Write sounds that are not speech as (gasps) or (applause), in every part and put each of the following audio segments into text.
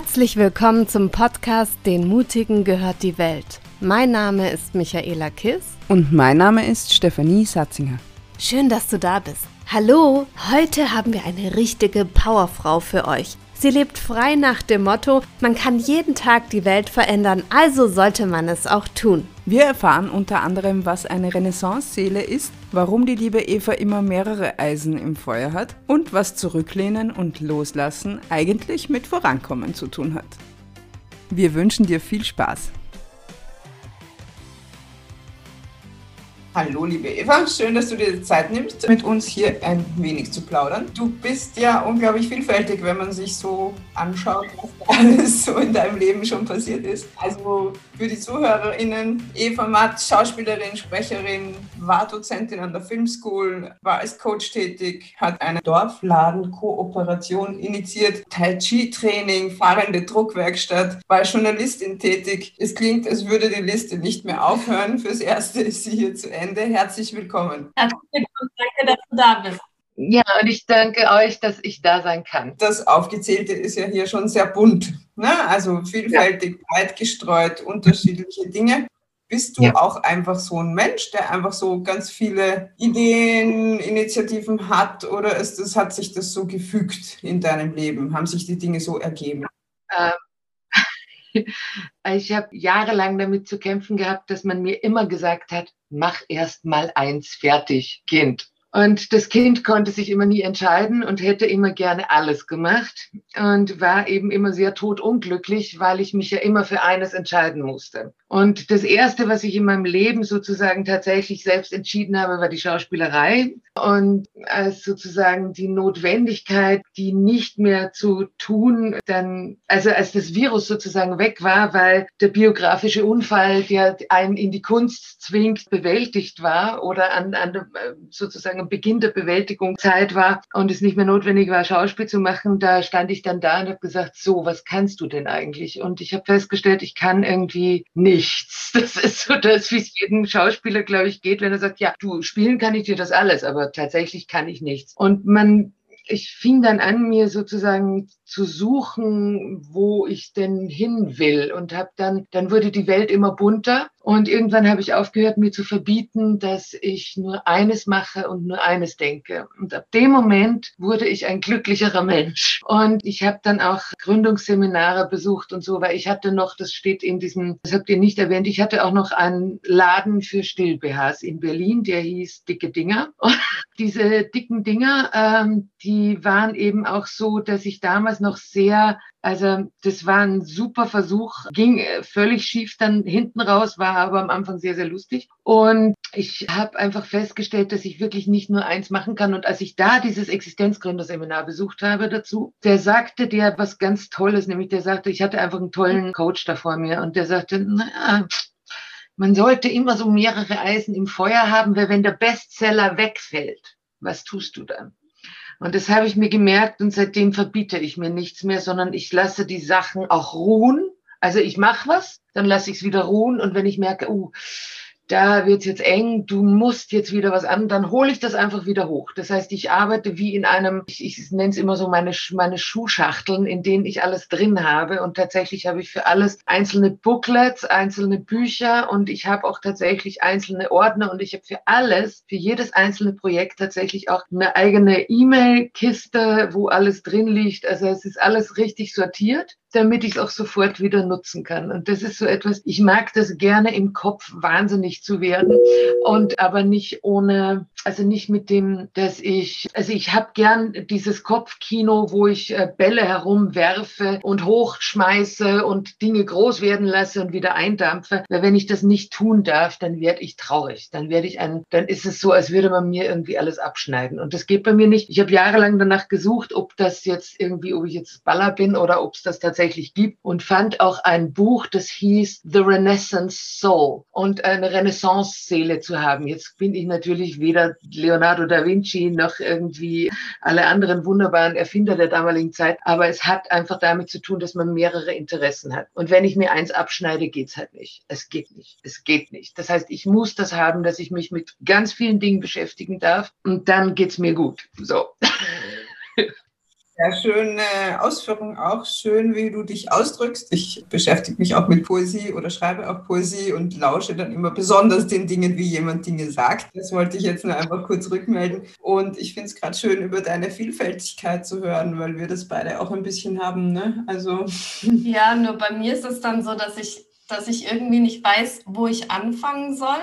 Herzlich willkommen zum Podcast Den Mutigen gehört die Welt. Mein Name ist Michaela Kiss. Und mein Name ist Stefanie Satzinger. Schön, dass du da bist. Hallo, heute haben wir eine richtige Powerfrau für euch. Sie lebt frei nach dem Motto, man kann jeden Tag die Welt verändern, also sollte man es auch tun. Wir erfahren unter anderem, was eine Renaissance-Seele ist, warum die liebe Eva immer mehrere Eisen im Feuer hat und was Zurücklehnen und Loslassen eigentlich mit Vorankommen zu tun hat. Wir wünschen dir viel Spaß. Hallo, liebe Eva, schön, dass du dir die Zeit nimmst, mit uns hier ein wenig zu plaudern. Du bist ja unglaublich vielfältig, wenn man sich so anschaut, was alles so in deinem Leben schon passiert ist. Also für die ZuhörerInnen, Eva Matt, Schauspielerin, Sprecherin, war Dozentin an der Filmschool, war als Coach tätig, hat eine Dorfladen-Kooperation initiiert, Tai Chi-Training, fahrende Druckwerkstatt, war Journalistin tätig. Es klingt, als würde die Liste nicht mehr aufhören. Fürs Erste ist sie hier zu Ende. Ende. Herzlich willkommen. Herzlich willkommen, danke, dass du da bist. Ja, und ich danke euch, dass ich da sein kann. Das Aufgezählte ist ja hier schon sehr bunt. Ne? Also vielfältig, ja. breit gestreut, unterschiedliche Dinge. Bist du ja. auch einfach so ein Mensch, der einfach so ganz viele Ideen, Initiativen hat oder ist das, hat sich das so gefügt in deinem Leben? Haben sich die Dinge so ergeben? Ähm, (laughs) ich habe jahrelang damit zu kämpfen gehabt, dass man mir immer gesagt hat, mach erst mal eins fertig, Kind. Und das Kind konnte sich immer nie entscheiden und hätte immer gerne alles gemacht und war eben immer sehr totunglücklich, weil ich mich ja immer für eines entscheiden musste. Und das Erste, was ich in meinem Leben sozusagen tatsächlich selbst entschieden habe, war die Schauspielerei. Und als sozusagen die Notwendigkeit, die nicht mehr zu tun, dann, also als das Virus sozusagen weg war, weil der biografische Unfall, der einen in die Kunst zwingt, bewältigt war oder an, an sozusagen am Beginn der Bewältigungszeit war und es nicht mehr notwendig war, Schauspiel zu machen, da stand ich dann da und habe gesagt, so, was kannst du denn eigentlich? Und ich habe festgestellt, ich kann irgendwie nichts. (laughs) Das ist so das, wie es jedem Schauspieler, glaube ich, geht, wenn er sagt, ja, du spielen kann ich dir das alles, aber tatsächlich kann ich nichts. Und man ich fing dann an, mir sozusagen zu suchen, wo ich denn hin will und habe dann, dann wurde die Welt immer bunter und irgendwann habe ich aufgehört, mir zu verbieten, dass ich nur eines mache und nur eines denke. Und ab dem Moment wurde ich ein glücklicherer Mensch. Und ich habe dann auch Gründungsseminare besucht und so, weil ich hatte noch, das steht in diesem, das habt ihr nicht erwähnt, ich hatte auch noch einen Laden für Still-BHs in Berlin, der hieß Dicke Dinger. Und (laughs) diese dicken Dinger, ähm, die waren eben auch so, dass ich damals noch sehr also das war ein super Versuch, ging äh, völlig schief dann hinten raus, war aber am Anfang sehr, sehr lustig. Und ich habe einfach festgestellt, dass ich wirklich nicht nur eins machen kann. Und als ich da dieses Existenzgründerseminar besucht habe dazu, der sagte der was ganz Tolles, nämlich der sagte, ich hatte einfach einen tollen Coach da vor mir und der sagte, naja, man sollte immer so mehrere Eisen im Feuer haben, weil wenn der Bestseller wegfällt, was tust du dann? Und das habe ich mir gemerkt und seitdem verbiete ich mir nichts mehr, sondern ich lasse die Sachen auch ruhen. Also ich mache was, dann lasse ich es wieder ruhen und wenn ich merke, uh, da wird's jetzt eng, du musst jetzt wieder was an, dann hole ich das einfach wieder hoch. Das heißt, ich arbeite wie in einem, ich, ich nenne es immer so meine, meine Schuhschachteln, in denen ich alles drin habe. Und tatsächlich habe ich für alles einzelne Booklets, einzelne Bücher und ich habe auch tatsächlich einzelne Ordner und ich habe für alles, für jedes einzelne Projekt tatsächlich auch eine eigene E-Mail-Kiste, wo alles drin liegt. Also es ist alles richtig sortiert damit ich es auch sofort wieder nutzen kann. Und das ist so etwas, ich mag das gerne im Kopf wahnsinnig zu werden und aber nicht ohne, also nicht mit dem, dass ich, also ich habe gern dieses Kopfkino, wo ich äh, Bälle herumwerfe und hochschmeiße und Dinge groß werden lasse und wieder eindampfe. Weil wenn ich das nicht tun darf, dann werde ich traurig. Dann werde ich ein, dann ist es so, als würde man mir irgendwie alles abschneiden. Und das geht bei mir nicht. Ich habe jahrelang danach gesucht, ob das jetzt irgendwie, ob ich jetzt Baller bin oder ob es das tatsächlich tatsächlich gibt und fand auch ein Buch, das hieß The Renaissance Soul und eine Renaissance-Seele zu haben. Jetzt bin ich natürlich weder Leonardo da Vinci noch irgendwie alle anderen wunderbaren Erfinder der damaligen Zeit, aber es hat einfach damit zu tun, dass man mehrere Interessen hat. Und wenn ich mir eins abschneide, geht's halt nicht. Es geht nicht. Es geht nicht. Das heißt, ich muss das haben, dass ich mich mit ganz vielen Dingen beschäftigen darf und dann geht's mir gut. So. (laughs) Sehr schöne Ausführung auch. Schön, wie du dich ausdrückst. Ich beschäftige mich auch mit Poesie oder schreibe auch Poesie und lausche dann immer besonders den Dingen, wie jemand Dinge sagt. Das wollte ich jetzt nur einfach kurz rückmelden. Und ich finde es gerade schön, über deine Vielfältigkeit zu hören, weil wir das beide auch ein bisschen haben. Ne? Also. (laughs) Ja, nur bei mir ist es dann so, dass ich, dass ich irgendwie nicht weiß, wo ich anfangen soll.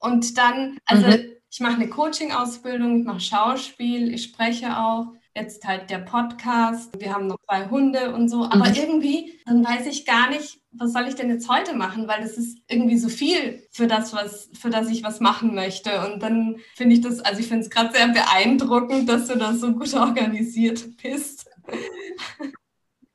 Und dann, also mhm. ich mache eine Coaching-Ausbildung, ich mache Schauspiel, ich spreche auch jetzt halt der Podcast, wir haben noch zwei Hunde und so, aber mhm. irgendwie, dann weiß ich gar nicht, was soll ich denn jetzt heute machen, weil das ist irgendwie so viel für das, was, für das ich was machen möchte. Und dann finde ich das, also ich finde es gerade sehr beeindruckend, dass du das so gut (laughs) organisiert bist.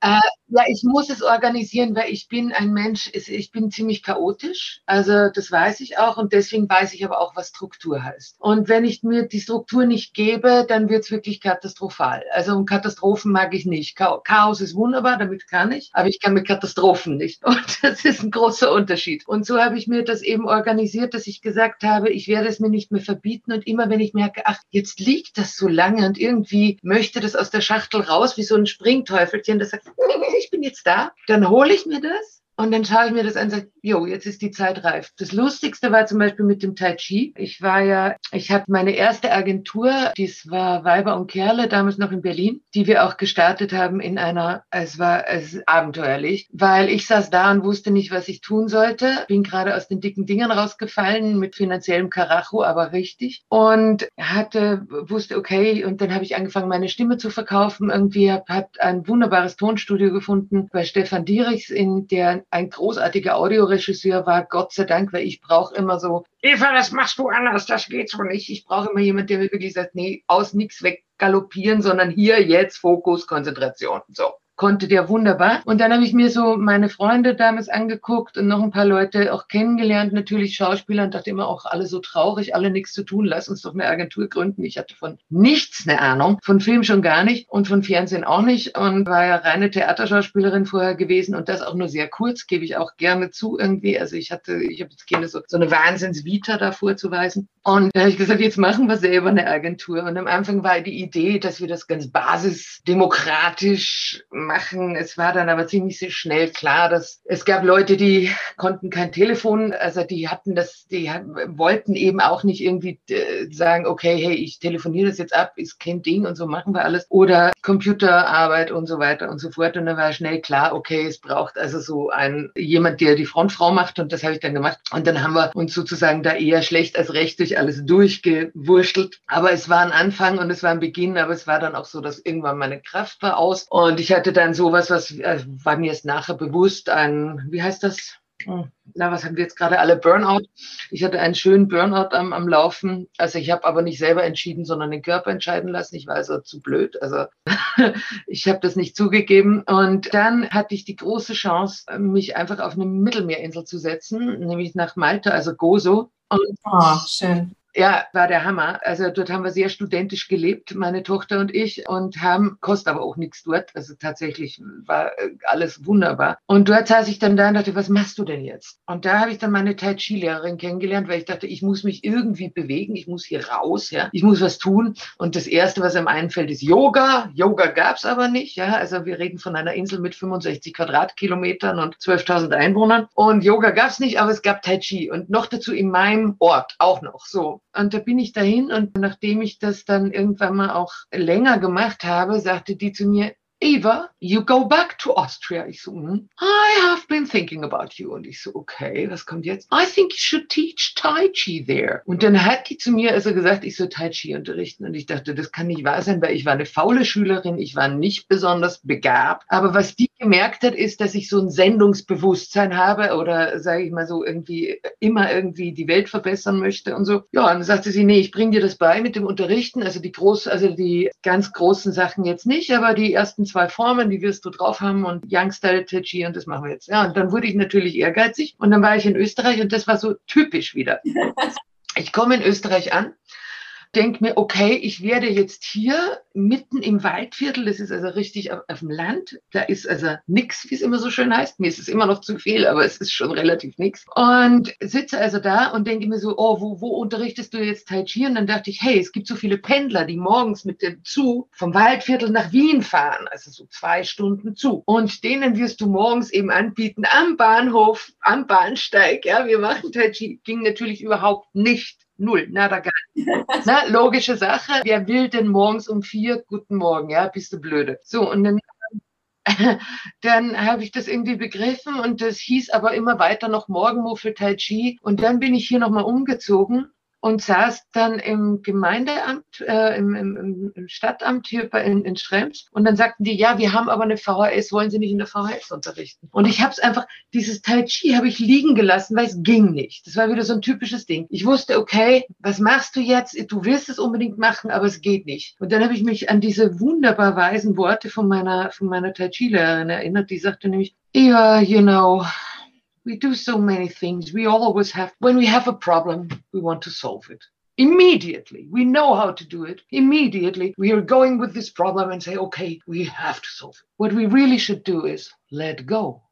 Äh, ja, ich muss es organisieren, weil ich bin ein Mensch, ich bin ziemlich chaotisch. Also das weiß ich auch und deswegen weiß ich aber auch, was Struktur heißt. Und wenn ich mir die Struktur nicht gebe, dann wird es wirklich katastrophal. Also Katastrophen mag ich nicht. Chaos ist wunderbar, damit kann ich, aber ich kann mit Katastrophen nicht. (laughs) Und das ist ein großer Unterschied. Und so habe ich mir das eben organisiert, dass ich gesagt habe, ich werde es mir nicht mehr verbieten. Und immer wenn ich merke, ach, jetzt liegt das so lange und irgendwie möchte das aus der Schachtel raus, wie so ein Springteufelchen, das sagt, (laughs) ich bin jetzt da, dann hole ich mir das und dann schaue ich mir das an und sage, jo, jetzt ist die Zeit reif. Das Lustigste war zum Beispiel mit dem Tai Chi. Ich war ja, ich habe meine erste Agentur, dies war Weiber und Kerle, damals noch in Berlin, die wir auch gestartet haben in einer, es war es abenteuerlich, weil ich saß da und wusste nicht, was ich tun sollte. Bin gerade aus den dicken Dingern rausgefallen mit finanziellem Karacho, aber richtig. Und hatte, wusste, okay, und dann habe ich angefangen, meine Stimme zu verkaufen. Irgendwie habe hab ein wunderbares Tonstudio gefunden bei Stefan Dierichs in der ein großartiger Audioregisseur war, Gott sei Dank, weil ich brauche immer so, Eva, das machst du anders, das geht so nicht. Ich brauche immer jemanden, der mir wirklich sagt, nee, aus nichts weg galoppieren, sondern hier, jetzt, Fokus, Konzentration. So konnte der wunderbar. Und dann habe ich mir so meine Freunde damals angeguckt und noch ein paar Leute auch kennengelernt, natürlich Schauspieler und dachte immer auch alle so traurig, alle nichts zu tun, lass uns doch eine Agentur gründen. Ich hatte von nichts eine Ahnung, von Film schon gar nicht und von Fernsehen auch nicht und war ja reine Theaterschauspielerin vorher gewesen und das auch nur sehr kurz, gebe ich auch gerne zu irgendwie. Also ich hatte, ich habe jetzt keine so, so eine Wahnsinnsvita da vorzuweisen. Und da habe ich gesagt, jetzt machen wir selber eine Agentur. Und am Anfang war die Idee, dass wir das ganz basisdemokratisch machen. Es war dann aber ziemlich schnell klar, dass es gab Leute, die konnten kein Telefon, also die hatten das, die wollten eben auch nicht irgendwie äh, sagen, okay, hey, ich telefoniere das jetzt ab, ist kein Ding und so machen wir alles. Oder Computerarbeit und so weiter und so fort. Und dann war schnell klar, okay, es braucht also so ein jemand, der die Frontfrau macht und das habe ich dann gemacht. Und dann haben wir uns sozusagen da eher schlecht als recht durch alles durchgewurschtelt. Aber es war ein Anfang und es war ein Beginn, aber es war dann auch so, dass irgendwann meine Kraft war aus und ich hatte dann sowas, was äh, war mir erst nachher bewusst, ein, wie heißt das? Hm, na, was haben wir jetzt gerade alle? Burnout. Ich hatte einen schönen Burnout am, am Laufen. Also ich habe aber nicht selber entschieden, sondern den Körper entscheiden lassen. Ich war also zu blöd. Also (laughs) ich habe das nicht zugegeben. Und dann hatte ich die große Chance, mich einfach auf eine Mittelmeerinsel zu setzen, nämlich nach Malta, also Gozo. Und oh, schön. Ja, war der Hammer. Also dort haben wir sehr studentisch gelebt, meine Tochter und ich, und haben, kostet aber auch nichts dort. Also tatsächlich war äh, alles wunderbar. Und dort saß ich dann da und dachte, was machst du denn jetzt? Und da habe ich dann meine Tai Chi-Lehrerin kennengelernt, weil ich dachte, ich muss mich irgendwie bewegen, ich muss hier raus, ja, ich muss was tun. Und das Erste, was einem einfällt, ist Yoga. Yoga gab's aber nicht, ja. Also wir reden von einer Insel mit 65 Quadratkilometern und 12.000 Einwohnern. Und Yoga gab's nicht, aber es gab Tai Chi. Und noch dazu in meinem Ort auch noch. So. Und da bin ich dahin und nachdem ich das dann irgendwann mal auch länger gemacht habe, sagte die zu mir, Eva, you go back to Austria. Ich so, mm, I have been thinking about you. Und ich so, okay, was kommt jetzt? I think you should teach Tai Chi there. Und dann hat die zu mir also gesagt, ich soll Tai Chi unterrichten. Und ich dachte, das kann nicht wahr sein, weil ich war eine faule Schülerin, ich war nicht besonders begabt. Aber was die gemerkt hat, ist, dass ich so ein Sendungsbewusstsein habe oder sage ich mal so irgendwie immer irgendwie die Welt verbessern möchte und so. Ja, und dann sagte sie, nee, ich bringe dir das bei mit dem Unterrichten. Also die groß, also die ganz großen Sachen jetzt nicht, aber die ersten zwei Formen, die wirst du drauf haben und Young-Style Chi und das machen wir jetzt. Ja, und dann wurde ich natürlich ehrgeizig und dann war ich in Österreich und das war so typisch wieder. (laughs) Ich komme in Österreich an denke mir, okay, ich werde jetzt hier mitten im Waldviertel, das ist also richtig auf, auf dem Land, da ist also nichts, wie es immer so schön heißt. Mir ist es immer noch zu viel, aber es ist schon relativ nichts. Und sitze also da und denke mir so, oh, wo, wo unterrichtest du jetzt Tai Chi? Und dann dachte ich, hey, es gibt so viele Pendler, die morgens mit dem Zug vom Waldviertel nach Wien fahren, also so zwei Stunden zu. Und denen wirst du morgens eben anbieten, am Bahnhof, am Bahnsteig, ja, wir machen Tai Chi. Ging natürlich überhaupt nicht. Null, nada gar nicht. Na, logische Sache. Wer will denn morgens um vier? Guten Morgen, ja, bist du blöde. So, und dann (laughs) dann habe ich das irgendwie begriffen und das hieß aber immer weiter noch Morgenmuffel Tai Chi. Und dann bin ich hier nochmal umgezogen und saß dann im Gemeindeamt, äh, im, im, im, Stadtamt hier bei, in, in Schrems. Und dann sagten die, ja, wir haben aber eine VHS, wollen Sie nicht in der VHS unterrichten? Und ich habe es einfach, dieses Tai Chi habe ich liegen gelassen, weil es ging nicht. Das war wieder so ein typisches Ding. Ich wusste, okay, was machst du jetzt? Du willst es unbedingt machen, aber es geht nicht. Und dann habe ich mich an diese wunderbar weisen Worte von meiner, von meiner Tai Chi-Lehrerin erinnert, die sagte nämlich, yeah, you know, we do so many things. We always have, when we have a problem, we want to solve it. Immediately, we know how to do it. Immediately, we are going with this problem and say, okay, we have to solve it. What we really should do is let go.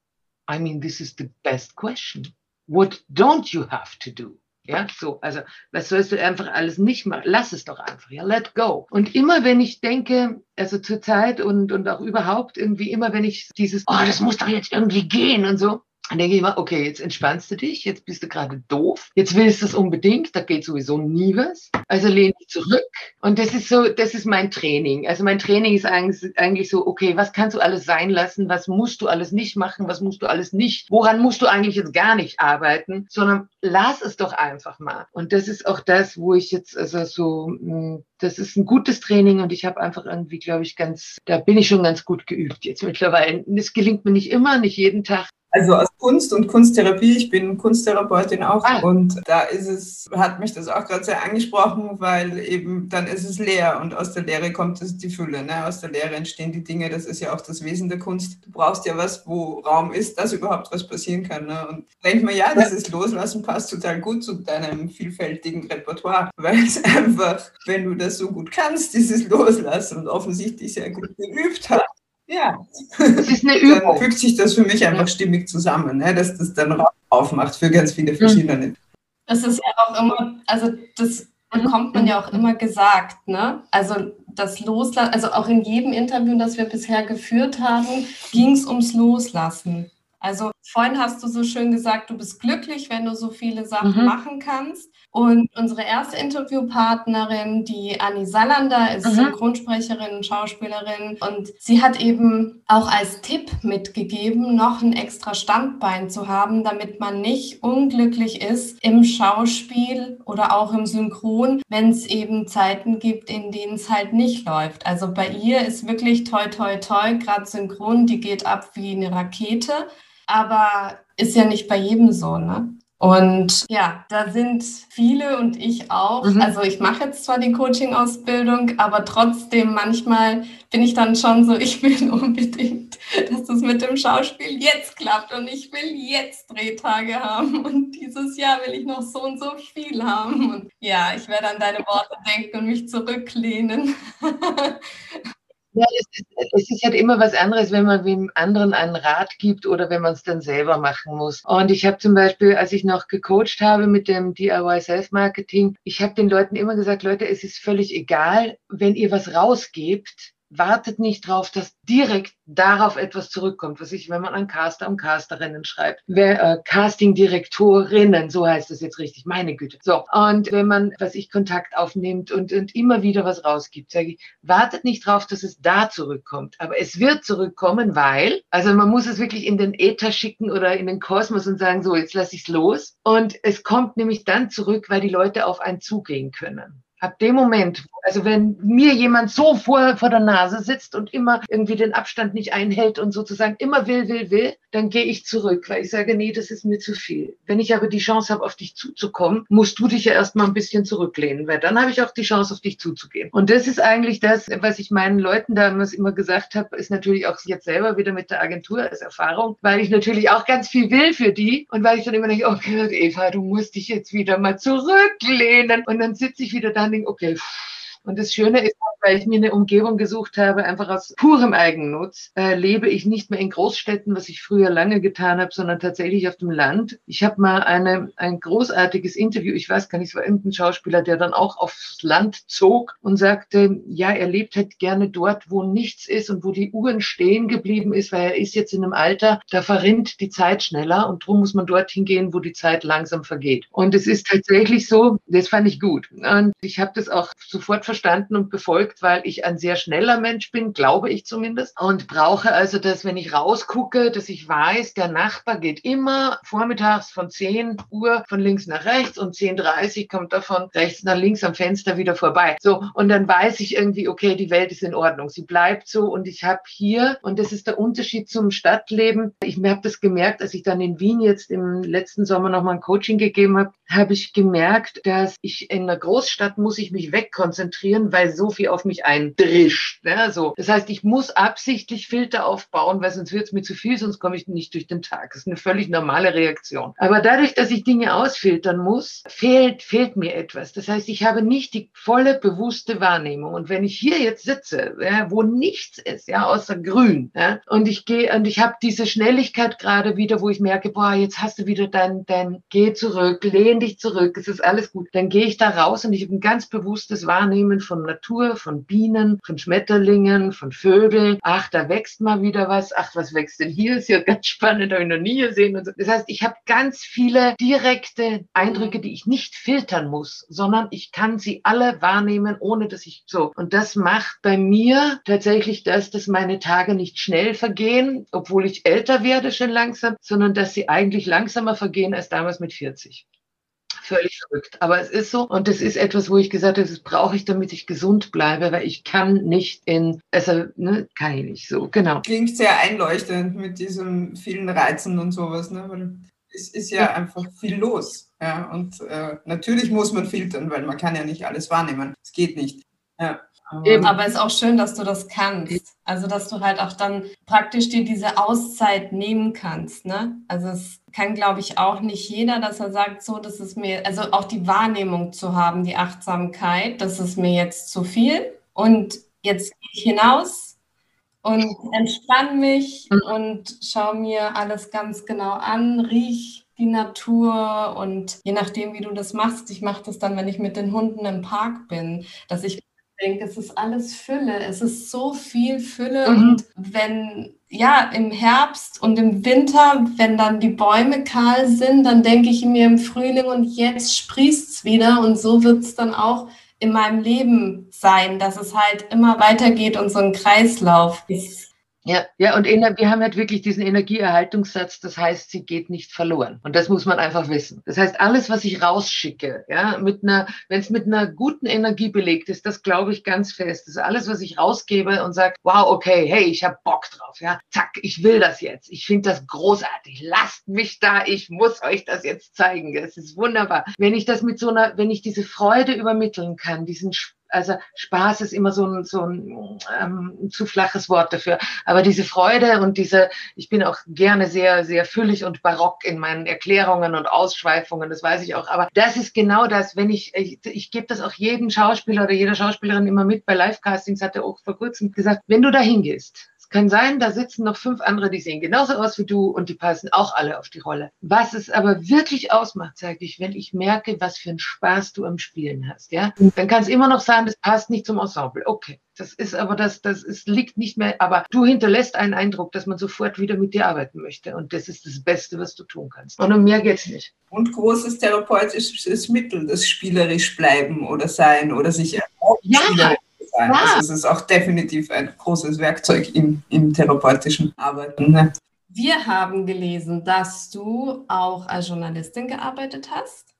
I mean, this is the best question. What don't you have to do? Ja, so, also, was sollst du einfach alles nicht machen? Lass es doch einfach, ja, let go. Und immer wenn ich denke, also zur Zeit und, und auch überhaupt irgendwie immer wenn ich dieses, oh, das muss doch jetzt irgendwie gehen und so, dann denke ich mal, okay, jetzt entspannst du dich, jetzt bist du gerade doof, jetzt willst du es unbedingt, da geht sowieso nie was. Also lehn dich zurück. Und das ist so, das ist mein Training. Also mein Training ist eigentlich so, okay, was kannst du alles sein lassen, was musst du alles nicht machen, was musst du alles nicht, woran musst du eigentlich jetzt gar nicht arbeiten, sondern lass es doch einfach mal. Und das ist auch das, wo ich jetzt, also so, hm, das ist ein gutes Training und ich habe einfach irgendwie, glaube ich, ganz, da bin ich schon ganz gut geübt jetzt mittlerweile. Es gelingt mir nicht immer, nicht jeden Tag, also aus Kunst und Kunsttherapie. Ich bin Kunsttherapeutin auch ah. und da ist es, hat mich das auch gerade sehr angesprochen, weil eben dann ist es leer und aus der Leere kommt es die Fülle. Ne? Aus der Leere entstehen die Dinge. Das ist ja auch das Wesen der Kunst. Du brauchst ja was, wo Raum ist, dass überhaupt was passieren kann. Ne? Und denk mir, ja, das ist Loslassen passt total gut zu deinem vielfältigen Repertoire, (laughs) weil es einfach, wenn du das so gut kannst, dieses Loslassen und offensichtlich sehr gut geübt hast, ja. Das ist eine Übung. Dann fügt sich das für mich einfach stimmig zusammen, ne? dass das dann Raum aufmacht für ganz viele verschiedene. Es ist ja auch immer, also das bekommt man ja auch immer gesagt, ne? Also das Loslassen, also auch in jedem Interview, das wir bisher geführt haben, ging es ums Loslassen. Also vorhin hast du so schön gesagt, du bist glücklich, wenn du so viele Sachen mhm. machen kannst. Und unsere erste Interviewpartnerin, die Annie Salander, ist mhm. Synchronsprecherin, Schauspielerin und sie hat eben auch als Tipp mitgegeben, noch ein extra Standbein zu haben, damit man nicht unglücklich ist im Schauspiel oder auch im Synchron, wenn es eben Zeiten gibt, in denen es halt nicht läuft. Also bei ihr ist wirklich toi toi toi, gerade Synchron, die geht ab wie eine Rakete, aber ist ja nicht bei jedem so, ne? Und ja, da sind viele und ich auch. Mhm. Also ich mache jetzt zwar die Coaching-Ausbildung, aber trotzdem manchmal bin ich dann schon so, (laughs) ich will unbedingt, dass das mit dem Schauspiel jetzt klappt und ich will jetzt Drehtage haben und dieses Jahr will ich noch so und so viel haben. Und ja, ich werde an deine Worte denken und mich zurücklehnen. (laughs) Ja, es ist, es ist, halt immer was anderes, wenn man wem anderen einen Rat gibt oder wenn man es dann selber machen muss. Und ich habe zum Beispiel, als ich noch gecoacht habe mit dem DIY Self-Marketing, ich habe den Leuten immer gesagt, Leute, es ist völlig egal, wenn ihr was rausgebt, wartet nicht drauf, dass direkt darauf etwas zurückkommt. Was ich, wenn man an Caster und Casterinnen schreibt, wer, äh, Casting-Direktorinnen, so heißt es jetzt richtig, meine Güte. So, und wenn man, was ich, Kontakt aufnimmt und, und immer wieder was rausgibt, sage ich, wartet nicht drauf, dass es da zurückkommt. Aber es wird zurückkommen, weil, also man muss es wirklich in den Äther schicken oder in den Kosmos und sagen, so, jetzt lasse ich es los. Und es kommt nämlich dann zurück, weil die Leute auf einen zugehen können. Ab dem Moment, also wenn mir jemand so vor, vor der Nase sitzt und immer irgendwie den Abstand nicht einhält und sozusagen immer will, will, will, dann gehe ich zurück, weil ich sage, nee, das ist mir zu viel. Wenn ich aber die Chance habe, auf dich zuzukommen, musst du dich ja erstmal ein bisschen zurücklehnen, weil dann habe ich auch die Chance, auf dich zuzugehen. Und das ist eigentlich das, was ich meinen Leuten damals immer gesagt habe, ist natürlich auch jetzt selber wieder mit der Agentur als Erfahrung, weil ich natürlich auch ganz viel will für die und weil ich dann immer denke, okay, Eva, du musst dich jetzt wieder mal zurücklehnen und dann sitze ich wieder da dann denke, okay, und das Schöne ist, weil ich mir eine Umgebung gesucht habe, einfach aus purem Eigennutz, äh, lebe ich nicht mehr in Großstädten, was ich früher lange getan habe, sondern tatsächlich auf dem Land. Ich habe mal eine, ein großartiges Interview, ich weiß gar nicht, es war irgendein Schauspieler, der dann auch aufs Land zog und sagte, ja, er lebt halt gerne dort, wo nichts ist und wo die Uhren stehen geblieben ist, weil er ist jetzt in einem Alter, da verrinnt die Zeit schneller und darum muss man dorthin gehen, wo die Zeit langsam vergeht. Und es ist tatsächlich so, das fand ich gut. Und ich habe das auch sofort verstanden und befolgt, weil ich ein sehr schneller Mensch bin, glaube ich zumindest. Und brauche also das, wenn ich rausgucke, dass ich weiß, der Nachbar geht immer vormittags von 10 Uhr von links nach rechts und 10.30 kommt er von rechts nach links am Fenster wieder vorbei. So, und dann weiß ich irgendwie, okay, die Welt ist in Ordnung. Sie bleibt so und ich habe hier, und das ist der Unterschied zum Stadtleben, ich habe das gemerkt, als ich dann in Wien jetzt im letzten Sommer nochmal ein Coaching gegeben habe, habe ich gemerkt, dass ich in einer Großstadt muss ich mich wegkonzentrieren, weil so viel auf mich eindrischt. Ne? So. Das heißt, ich muss absichtlich Filter aufbauen, weil sonst wird es mir zu viel, sonst komme ich nicht durch den Tag. Das ist eine völlig normale Reaktion. Aber dadurch, dass ich Dinge ausfiltern muss, fehlt, fehlt mir etwas. Das heißt, ich habe nicht die volle bewusste Wahrnehmung. Und wenn ich hier jetzt sitze, ja, wo nichts ist, ja, außer grün, ja, und ich gehe und ich habe diese Schnelligkeit gerade wieder, wo ich merke, boah, jetzt hast du wieder dein, dein, geh zurück, lehn dich zurück, es ist alles gut. Dann gehe ich da raus und ich habe ein ganz bewusstes Wahrnehmen von Natur, von Bienen, von Schmetterlingen, von Vögeln. Ach, da wächst mal wieder was. Ach, was wächst denn hier? Ist ja ganz spannend, habe ich noch nie gesehen. So. Das heißt, ich habe ganz viele direkte Eindrücke, die ich nicht filtern muss, sondern ich kann sie alle wahrnehmen, ohne dass ich so. Und das macht bei mir tatsächlich das, dass meine Tage nicht schnell vergehen, obwohl ich älter werde schon langsam, sondern dass sie eigentlich langsamer vergehen als damals mit 40 völlig verrückt. Aber es ist so und das ist etwas, wo ich gesagt habe, das brauche ich, damit ich gesund bleibe, weil ich kann nicht in, also ne, kann ich nicht so, genau. Klingt sehr einleuchtend mit diesen vielen Reizen und sowas, ne? weil es ist ja, ja. einfach viel los. Ja? Und äh, natürlich muss man filtern, weil man kann ja nicht alles wahrnehmen. Es geht nicht. Ja. Eben. Aber es ist auch schön, dass du das kannst. Also, dass du halt auch dann praktisch dir diese Auszeit nehmen kannst. Ne? Also, es kann, glaube ich, auch nicht jeder, dass er sagt, so, das ist mir, also auch die Wahrnehmung zu haben, die Achtsamkeit, das ist mir jetzt zu viel. Und jetzt gehe ich hinaus und entspanne mich mhm. und schaue mir alles ganz genau an, riech die Natur und je nachdem, wie du das machst, ich mache das dann, wenn ich mit den Hunden im Park bin, dass ich denke, es ist alles Fülle. Es ist so viel Fülle. Mhm. Und wenn, ja, im Herbst und im Winter, wenn dann die Bäume kahl sind, dann denke ich mir im Frühling und jetzt sprießt es wieder. Und so wird es dann auch in meinem Leben sein, dass es halt immer weitergeht und so ein Kreislauf ist. Ja, ja, und wir haben halt wirklich diesen Energieerhaltungssatz, das heißt, sie geht nicht verloren. Und das muss man einfach wissen. Das heißt, alles, was ich rausschicke, ja, mit einer, wenn es mit einer guten Energie belegt ist, das glaube ich ganz fest. Das ist alles, was ich rausgebe und sage, wow, okay, hey, ich habe Bock drauf, ja, zack, ich will das jetzt. Ich finde das großartig. Lasst mich da, ich muss euch das jetzt zeigen. Es ist wunderbar. Wenn ich das mit so einer, wenn ich diese Freude übermitteln kann, diesen also Spaß ist immer so ein, so ein ähm, zu flaches Wort dafür. Aber diese Freude und diese, ich bin auch gerne sehr, sehr füllig und barock in meinen Erklärungen und Ausschweifungen, das weiß ich auch. Aber das ist genau das, wenn ich, ich, ich gebe das auch jedem Schauspieler oder jeder Schauspielerin immer mit bei Live-Castings, hat er auch vor kurzem gesagt, wenn du da hingehst kann sein, da sitzen noch fünf andere, die sehen genauso aus wie du und die passen auch alle auf die Rolle. Was es aber wirklich ausmacht, sage ich, wenn ich merke, was für einen Spaß du am Spielen hast, ja, dann kann es immer noch sein, das passt nicht zum Ensemble. Okay. Das ist aber das, das ist, liegt nicht mehr, aber du hinterlässt einen Eindruck, dass man sofort wieder mit dir arbeiten möchte. Und das ist das Beste, was du tun kannst. Und um mehr geht's nicht. Und großes therapeutisches Mittel, das spielerisch bleiben oder sein oder sich ja sein. Ja. Also es ist auch definitiv ein großes Werkzeug im, im therapeutischen Arbeiten. Ne? Wir haben gelesen, dass du auch als Journalistin gearbeitet hast.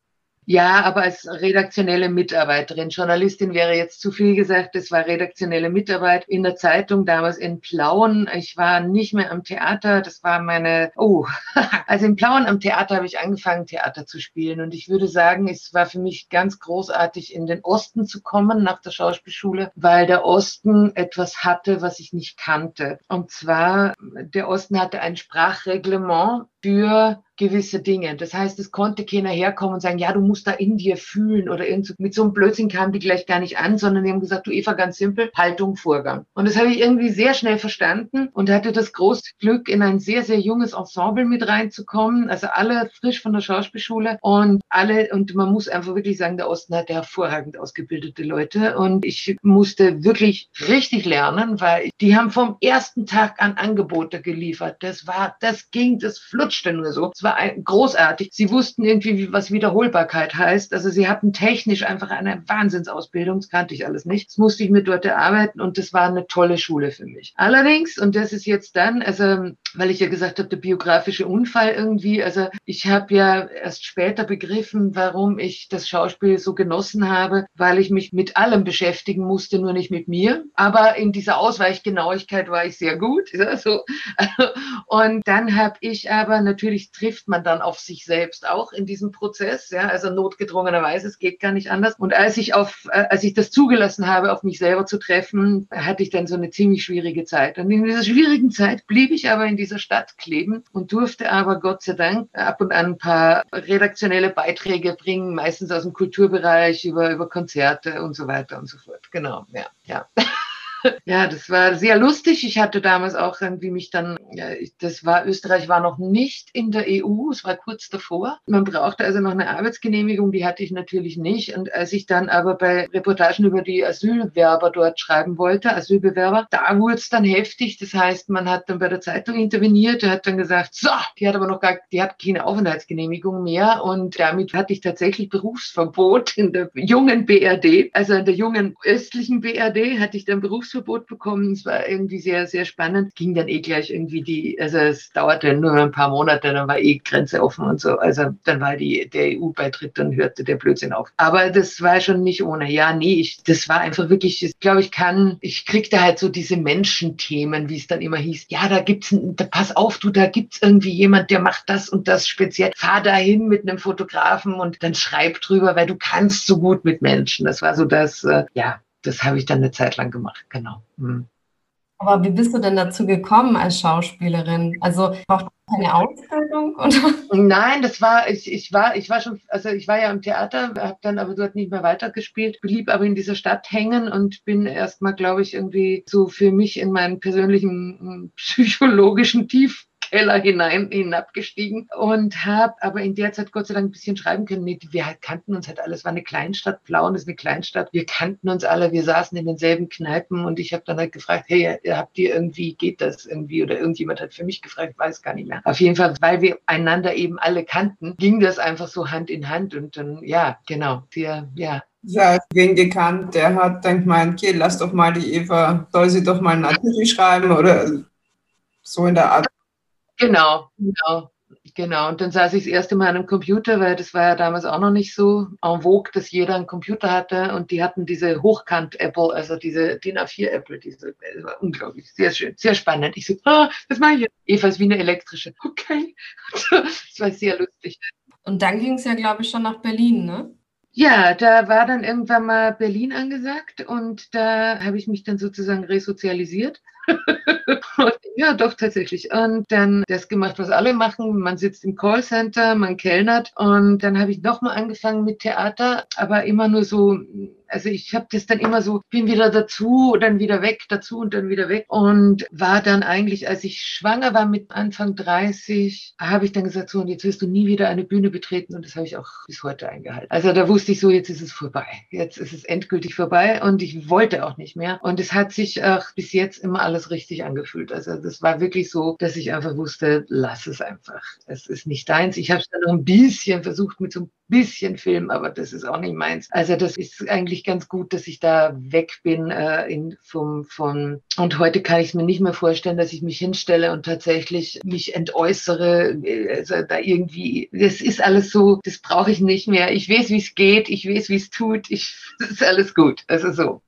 Ja, aber als redaktionelle Mitarbeiterin. Journalistin wäre jetzt zu viel gesagt. Es war redaktionelle Mitarbeit in der Zeitung, damals in Plauen. Ich war nicht mehr am Theater. Das war meine, oh, (laughs) also in Plauen am Theater habe ich angefangen, Theater zu spielen. Und ich würde sagen, es war für mich ganz großartig, in den Osten zu kommen nach der Schauspielschule, weil der Osten etwas hatte, was ich nicht kannte. Und zwar, der Osten hatte ein Sprachreglement, für gewisse Dinge. Das heißt, es konnte keiner herkommen und sagen, ja, du musst da in dir fühlen oder irgend so. Mit so einem Blödsinn kamen die gleich gar nicht an, sondern die haben gesagt, du Eva, ganz simpel, Haltung, Vorgang. Und das habe ich irgendwie sehr schnell verstanden und hatte das große Glück, in ein sehr, sehr junges Ensemble mit reinzukommen. Also alle frisch von der Schauspielschule und alle, und man muss einfach wirklich sagen, der Osten hat hervorragend ausgebildete Leute und ich musste wirklich richtig lernen, weil die haben vom ersten Tag an Angebote geliefert. Das war, das ging, das flutschte nur so. Es war großartig. Sie wussten irgendwie, was Wiederholbarkeit heißt. Also sie hatten technisch einfach eine Wahnsinnsausbildung. Das kannte ich alles nicht. Das musste ich mit dort erarbeiten und das war eine tolle Schule für mich. Allerdings, und das ist jetzt dann, also weil ich ja gesagt habe, der biografische Unfall irgendwie, also ich habe ja erst später begriffen, warum ich das Schauspiel so genossen habe, weil ich mich mit allem beschäftigen musste, nur nicht mit mir. Aber in dieser Ausweichgenauigkeit war ich sehr gut. (laughs) Ja, so. Und dann habe ich aber, natürlich trifft man dann auf sich selbst auch in diesem Prozess, ja, also notgedrungenerweise, es geht gar nicht anders. Und als ich auf, äh, als ich das zugelassen habe, auf mich selber zu treffen, hatte ich dann so eine ziemlich schwierige Zeit. Und in dieser schwierigen Zeit blieb ich aber in dieser Stadt kleben und durfte aber Gott sei Dank ab und an ein paar redaktionelle Beiträge bringen, meistens aus dem Kulturbereich über, über Konzerte und so weiter und so fort. Genau, ja, ja. (laughs) ja, das war sehr lustig. Ich hatte damals auch irgendwie mich dann, ja, das war, Österreich war noch nicht in der EU, es war kurz davor. Man brauchte also noch eine Arbeitsgenehmigung, die hatte ich natürlich nicht. Und als ich dann aber bei Reportagen über die Asylwerber dort schreiben wollte, Asylbewerber, da wurde es dann heftig. Das heißt, man hat dann bei der Zeitung interveniert, der hat dann gesagt, so, die hat aber noch gar, die hat keine Aufenthaltsgenehmigung mehr. Und damit hatte ich tatsächlich Berufsverbot in der jungen BRD, also in der jungen östlichen BRD hatte ich dann Berufsverbot Berufsverbot bekommen. Es war irgendwie sehr, sehr spannend. Ging dann eh gleich irgendwie die, also es dauerte nur ein paar Monate, dann war eh Grenze offen und so. Also dann war die, der EU-Beitritt, dann hörte der Blödsinn auf. Aber das war schon nicht ohne. Ja, nee, ich, das war einfach wirklich, ich glaube, ich kann, ich kriegte halt so diese Menschenthemen, wie es dann immer hieß. Ja, da gibt's, da pass auf, du, da gibt's irgendwie jemand, der macht das und das speziell. Fahr dahin mit einem Fotografen und dann schreib drüber, weil du kannst so gut mit Menschen. Das war so das, äh, ja, das habe ich dann eine Zeit lang gemacht, genau. Mhm. Aber wie bist du denn dazu gekommen als Schauspielerin? Also braucht keine Ausbildung? (laughs) Oder? Nein, das war, ich, ich war, ich war schon, also ich war ja im Theater, habe dann aber dort nicht mehr weitergespielt, blieb aber in dieser Stadt hängen und bin erstmal, glaube ich, irgendwie so für mich in meinen persönlichen hm, psychologischen Tief Keller hinein hinabgestiegen und habe aber in der Zeit Gott sei Dank ein bisschen schreiben können. Wir kannten uns halt alles, war eine Kleinstadt, Plauen ist eine Kleinstadt. Wir kannten uns alle, wir saßen in denselben Kneipen und ich habe dann halt gefragt, hey, habt ihr irgendwie, geht das irgendwie? Oder irgendjemand hat für mich gefragt, weiß gar nicht mehr. Auf jeden Fall, weil wir einander eben alle kannten, ging das einfach so Hand in Hand und dann, ja, genau, wir, ja, ja, wen gekannt, der hat dann gemeint, okay, lass doch mal die Eva, soll sie doch mal einen Artikel schreiben oder so in der Art. Genau, genau. Genau, und dann saß ich das erste Mal an einem Computer, weil das war ja damals auch noch nicht so en vogue, dass jeder einen Computer hatte und die hatten diese Hochkant-Apple, also diese DIN A4-Apple, diese, das war unglaublich, sehr schön, sehr spannend. Ich so, ah, das mache ich jetzt. Eva ist wie eine elektrische. (laughs) Okay. Das war sehr lustig. Und dann ging es ja, glaube ich, schon nach Berlin, ne? Ja, da war dann irgendwann mal Berlin angesagt und da habe ich mich dann sozusagen resozialisiert. (laughs) ja, doch tatsächlich. Und dann das gemacht, was alle machen. Man sitzt im Callcenter, man kellnert. Und dann habe ich nochmal angefangen mit Theater, aber immer nur so also ich habe das dann immer so, bin wieder dazu, dann wieder weg, dazu und dann wieder weg. Und war dann eigentlich, als ich schwanger war mit Anfang 30, habe ich dann gesagt, so, und jetzt wirst du nie wieder eine Bühne betreten. Und das habe ich auch bis heute eingehalten. Also da wusste ich so, jetzt ist es vorbei. Jetzt ist es endgültig vorbei und ich wollte auch nicht mehr. Und es hat sich auch bis jetzt immer alles richtig angefühlt. Also das war wirklich so, dass ich einfach wusste, lass es einfach. Es ist nicht deins. Ich habe es dann noch ein bisschen versucht mit so einem bisschen Film, aber das ist auch nicht meins. Also das ist eigentlich ganz gut, dass ich da weg bin äh, in, vom, von und heute kann ich es mir nicht mehr vorstellen, dass ich mich hinstelle und tatsächlich mich entäußere, also da irgendwie, das ist alles so, das brauche ich nicht mehr. Ich weiß, wie es geht, ich weiß, wie es tut, ich, (laughs) das ist alles gut. Also so.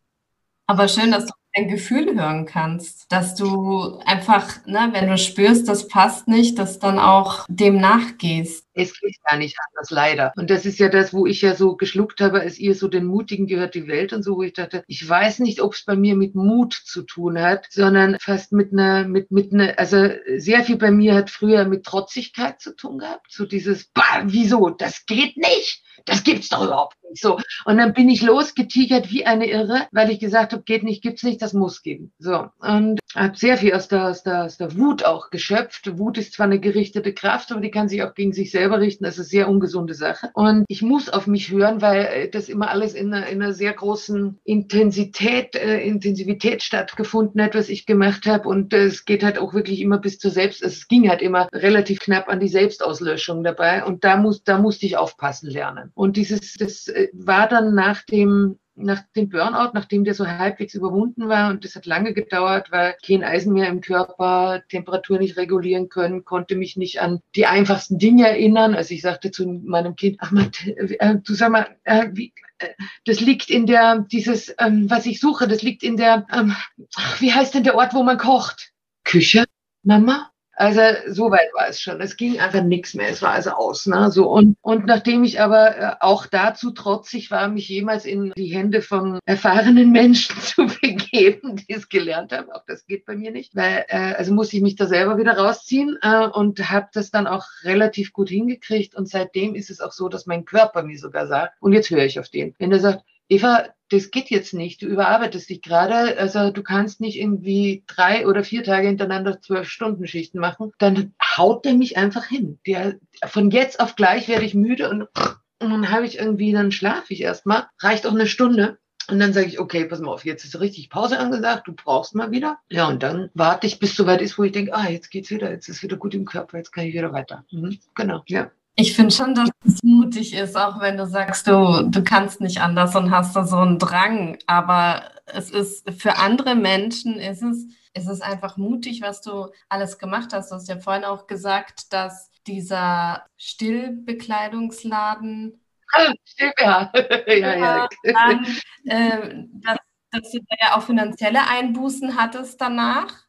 Aber schön, dass du dein Gefühl hören kannst, dass du einfach, ne, wenn du spürst, das passt nicht, dass dann auch dem nachgehst. Es geht gar nicht anders, leider. Und das ist ja das, wo ich ja so geschluckt habe, als ihr so den Mutigen gehört die Welt und so, wo ich dachte, ich weiß nicht, ob es bei mir mit Mut zu tun hat, sondern fast mit einer, mit, mit einer, also sehr viel bei mir hat früher mit Trotzigkeit zu tun gehabt. So dieses, bah, wieso, das geht nicht das gibt's doch überhaupt nicht so. Und dann bin ich losgetigert wie eine Irre, weil ich gesagt habe, geht nicht, gibt's nicht, das muss geben. So. Und habe sehr viel aus der, aus, der, aus der Wut auch geschöpft. Wut ist zwar eine gerichtete Kraft, aber die kann sich auch gegen sich selber richten. Das ist eine sehr ungesunde Sache. Und ich muss auf mich hören, weil das immer alles in einer, in einer sehr großen Intensität, äh, Intensivität stattgefunden hat, was ich gemacht habe. Und es geht halt auch wirklich immer bis zur Selbst, es ging halt immer relativ knapp an die Selbstauslöschung dabei. Und da muss, da musste ich aufpassen lernen. Und dieses, das äh, war dann nach dem nach dem Burnout, nachdem der so halbwegs überwunden war und das hat lange gedauert, weil kein Eisen mehr im Körper, Temperatur nicht regulieren können, konnte mich nicht an die einfachsten Dinge erinnern. Also ich sagte zu meinem Kind, ach man, äh, du sag mal, äh, wie, äh, das liegt in der, dieses, ähm, was ich suche, das liegt in der, ähm, wie heißt denn der Ort, wo man kocht? Küche, Mama? Also so weit war es schon. Es ging einfach nichts mehr. Es war also aus. Ne? So und und nachdem ich aber äh, auch dazu trotzig war, mich jemals in die Hände von erfahrenen Menschen (laughs) zu begeben, die es gelernt haben, auch das geht bei mir nicht, weil äh, also muss ich mich da selber wieder rausziehen äh, und habe das dann auch relativ gut hingekriegt. Und seitdem ist es auch so, dass mein Körper mir sogar sagt und jetzt höre ich auf den, wenn er sagt Eva, das geht jetzt nicht. Du überarbeitest dich gerade. Also du kannst nicht irgendwie drei oder vier Tage hintereinander zwölf Stunden Schichten machen. Dann haut der mich einfach hin. Der, von jetzt auf gleich werde ich müde und, und dann habe ich irgendwie, dann schlafe ich erstmal. Reicht auch eine Stunde. Und dann sage ich, okay, pass mal auf, jetzt ist richtig Pause angesagt, du brauchst mal wieder. Ja, und dann warte ich, bis es soweit ist, wo ich denke, ah, jetzt geht's wieder, jetzt ist wieder gut im Körper, jetzt kann ich wieder weiter. Mhm, genau, ja. Ich finde schon, dass es mutig ist, auch wenn du sagst, du, du kannst nicht anders und hast da so einen Drang. Aber es ist für andere Menschen ist es, ist es einfach mutig, was du alles gemacht hast. Du hast ja vorhin auch gesagt, dass dieser Stillbekleidungsladen Still, (laughs) ja. ja, ja. Dann, äh, dass, dass du da ja auch finanzielle Einbußen hattest danach.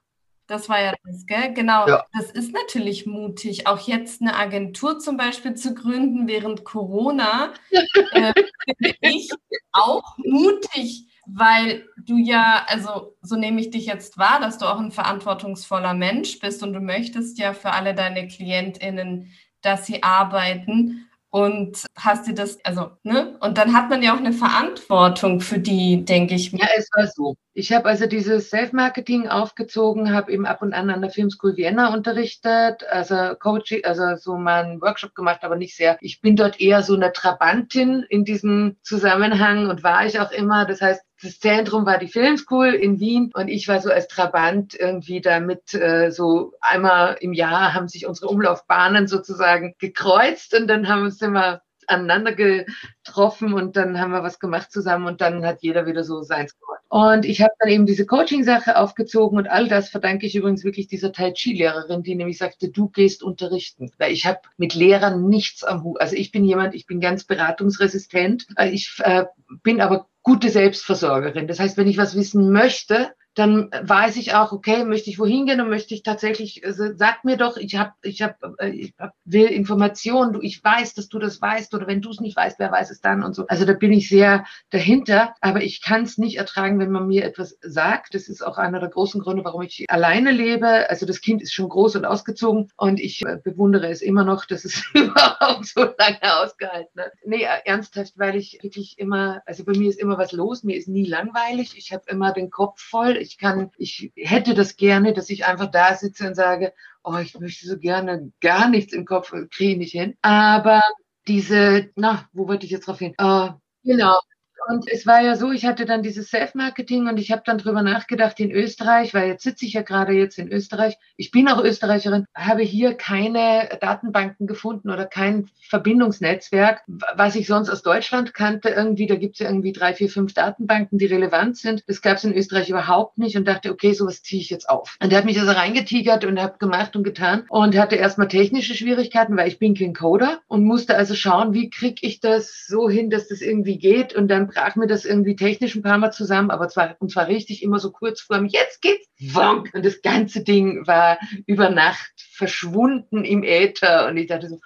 Das war ja das, gell? Genau. Ja. Das ist natürlich mutig, auch jetzt eine Agentur zum Beispiel zu gründen während Corona. (laughs) äh, finde ich auch mutig, weil du ja, also so nehme ich dich jetzt wahr, dass du auch ein verantwortungsvoller Mensch bist und du möchtest ja für alle deine KlientInnen, dass sie arbeiten. Und hast du das, also, ne? Und dann hat man ja auch eine Verantwortung für die, denke ich. Ja, es war so. Ich habe also dieses Self-Marketing aufgezogen, habe eben ab und an an der Filmschool Vienna unterrichtet, also Coaching, also so mal einen Workshop gemacht, aber nicht sehr. Ich bin dort eher so eine Trabantin in diesem Zusammenhang und war ich auch immer. Das heißt, das Zentrum war die Filmschool in Wien und ich war so als Trabant irgendwie damit äh, so einmal im Jahr haben sich unsere Umlaufbahnen sozusagen gekreuzt und dann haben wir immer aneinander getroffen und dann haben wir was gemacht zusammen und dann hat jeder wieder so seins gemacht. Und ich habe dann eben diese Coaching-Sache aufgezogen und all das verdanke ich übrigens wirklich dieser Tai Chi-Lehrerin, die nämlich sagte, du gehst unterrichten. Weil ich habe mit Lehrern nichts am Hut. Also ich bin jemand, ich bin ganz beratungsresistent. Ich äh, bin aber gute Selbstversorgerin. Das heißt, wenn ich was wissen möchte, dann weiß ich auch, okay, möchte ich wohin gehen und möchte ich tatsächlich, also sag mir doch, ich habe, ich habe, äh, ich hab, will Informationen, du, ich weiß, dass du das weißt oder wenn du es nicht weißt, wer weiß es dann und so. Also da bin ich sehr dahinter, aber ich kann es nicht ertragen, wenn man mir etwas sagt. Das ist auch einer der großen Gründe, warum ich alleine lebe. Also das Kind ist schon groß und ausgezogen und ich äh, bewundere es immer noch, dass es (laughs) überhaupt so lange ausgehalten hat. Nee, äh, ernsthaft, weil ich wirklich immer, also bei mir ist immer was los, mir ist nie langweilig, ich habe immer den Kopf voll. Ich ich kann, ich hätte das gerne, dass ich einfach da sitze und sage, oh, ich möchte so gerne gar nichts im Kopf, kriege ich nicht hin. Aber diese, na, wo wollte ich jetzt drauf hin? Uh, genau, und es war ja so, ich hatte dann dieses Self-Marketing und ich habe dann drüber nachgedacht in Österreich, weil jetzt sitze ich ja gerade jetzt in Österreich. Ich bin auch Österreicherin, habe hier keine Datenbanken gefunden oder kein Verbindungsnetzwerk, was ich sonst aus Deutschland kannte. Irgendwie, da gibt es ja irgendwie drei, vier, fünf Datenbanken, die relevant sind. Das gab es in Österreich überhaupt nicht und dachte, okay, sowas ziehe ich jetzt auf. Und der hat mich also reingetigert und habe gemacht und getan und hatte erstmal technische Schwierigkeiten, weil ich bin kein Coder und musste also schauen, wie kriege ich das so hin, dass das irgendwie geht und dann brach mir das irgendwie technisch ein paar Mal zusammen, aber zwar, und zwar richtig immer so kurz vor mir, jetzt geht's, wonk, und das ganze Ding war über Nacht verschwunden im Äther. Und ich dachte so,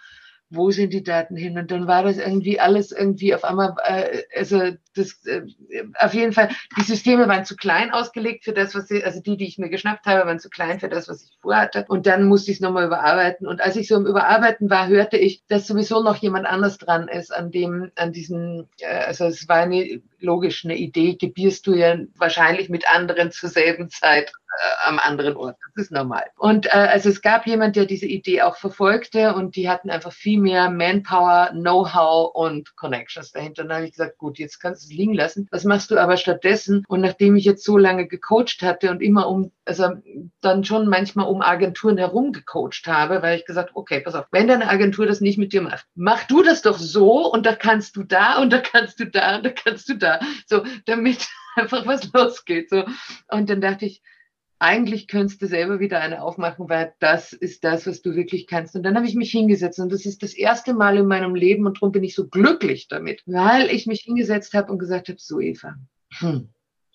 wo sind die Daten hin? Und dann war das irgendwie alles irgendwie auf einmal, äh, also das, äh, auf jeden Fall, die Systeme waren zu klein ausgelegt für das, was sie, also die, die ich mir geschnappt habe, waren zu klein für das, was ich vorhatte. Und dann musste ich es nochmal überarbeiten. Und als ich so im Überarbeiten war, hörte ich, dass sowieso noch jemand anders dran ist an dem, an diesen, äh, also es war eine logisch eine Idee, gebierst du ja wahrscheinlich mit anderen zur selben Zeit äh, am anderen Ort. Das ist normal. Und äh, also es gab jemand, der diese Idee auch verfolgte und die hatten einfach viel mehr Manpower, Know-how und Connections dahinter. Und dann habe ich gesagt, gut, jetzt kannst du es liegen lassen. Was machst du aber stattdessen? Und nachdem ich jetzt so lange gecoacht hatte und immer um, also dann schon manchmal um Agenturen herum gecoacht habe, weil ich gesagt, okay, pass auf, wenn deine Agentur das nicht mit dir macht, mach du das doch so und da kannst du da und da kannst du da und da kannst du da. So, damit (laughs) einfach was losgeht. So. Und dann dachte ich, eigentlich könntest du selber wieder eine aufmachen, weil das ist das, was du wirklich kannst. Und dann habe ich mich hingesetzt und das ist das erste Mal in meinem Leben und darum bin ich so glücklich damit, weil ich mich hingesetzt habe und gesagt habe, so Eva, hm,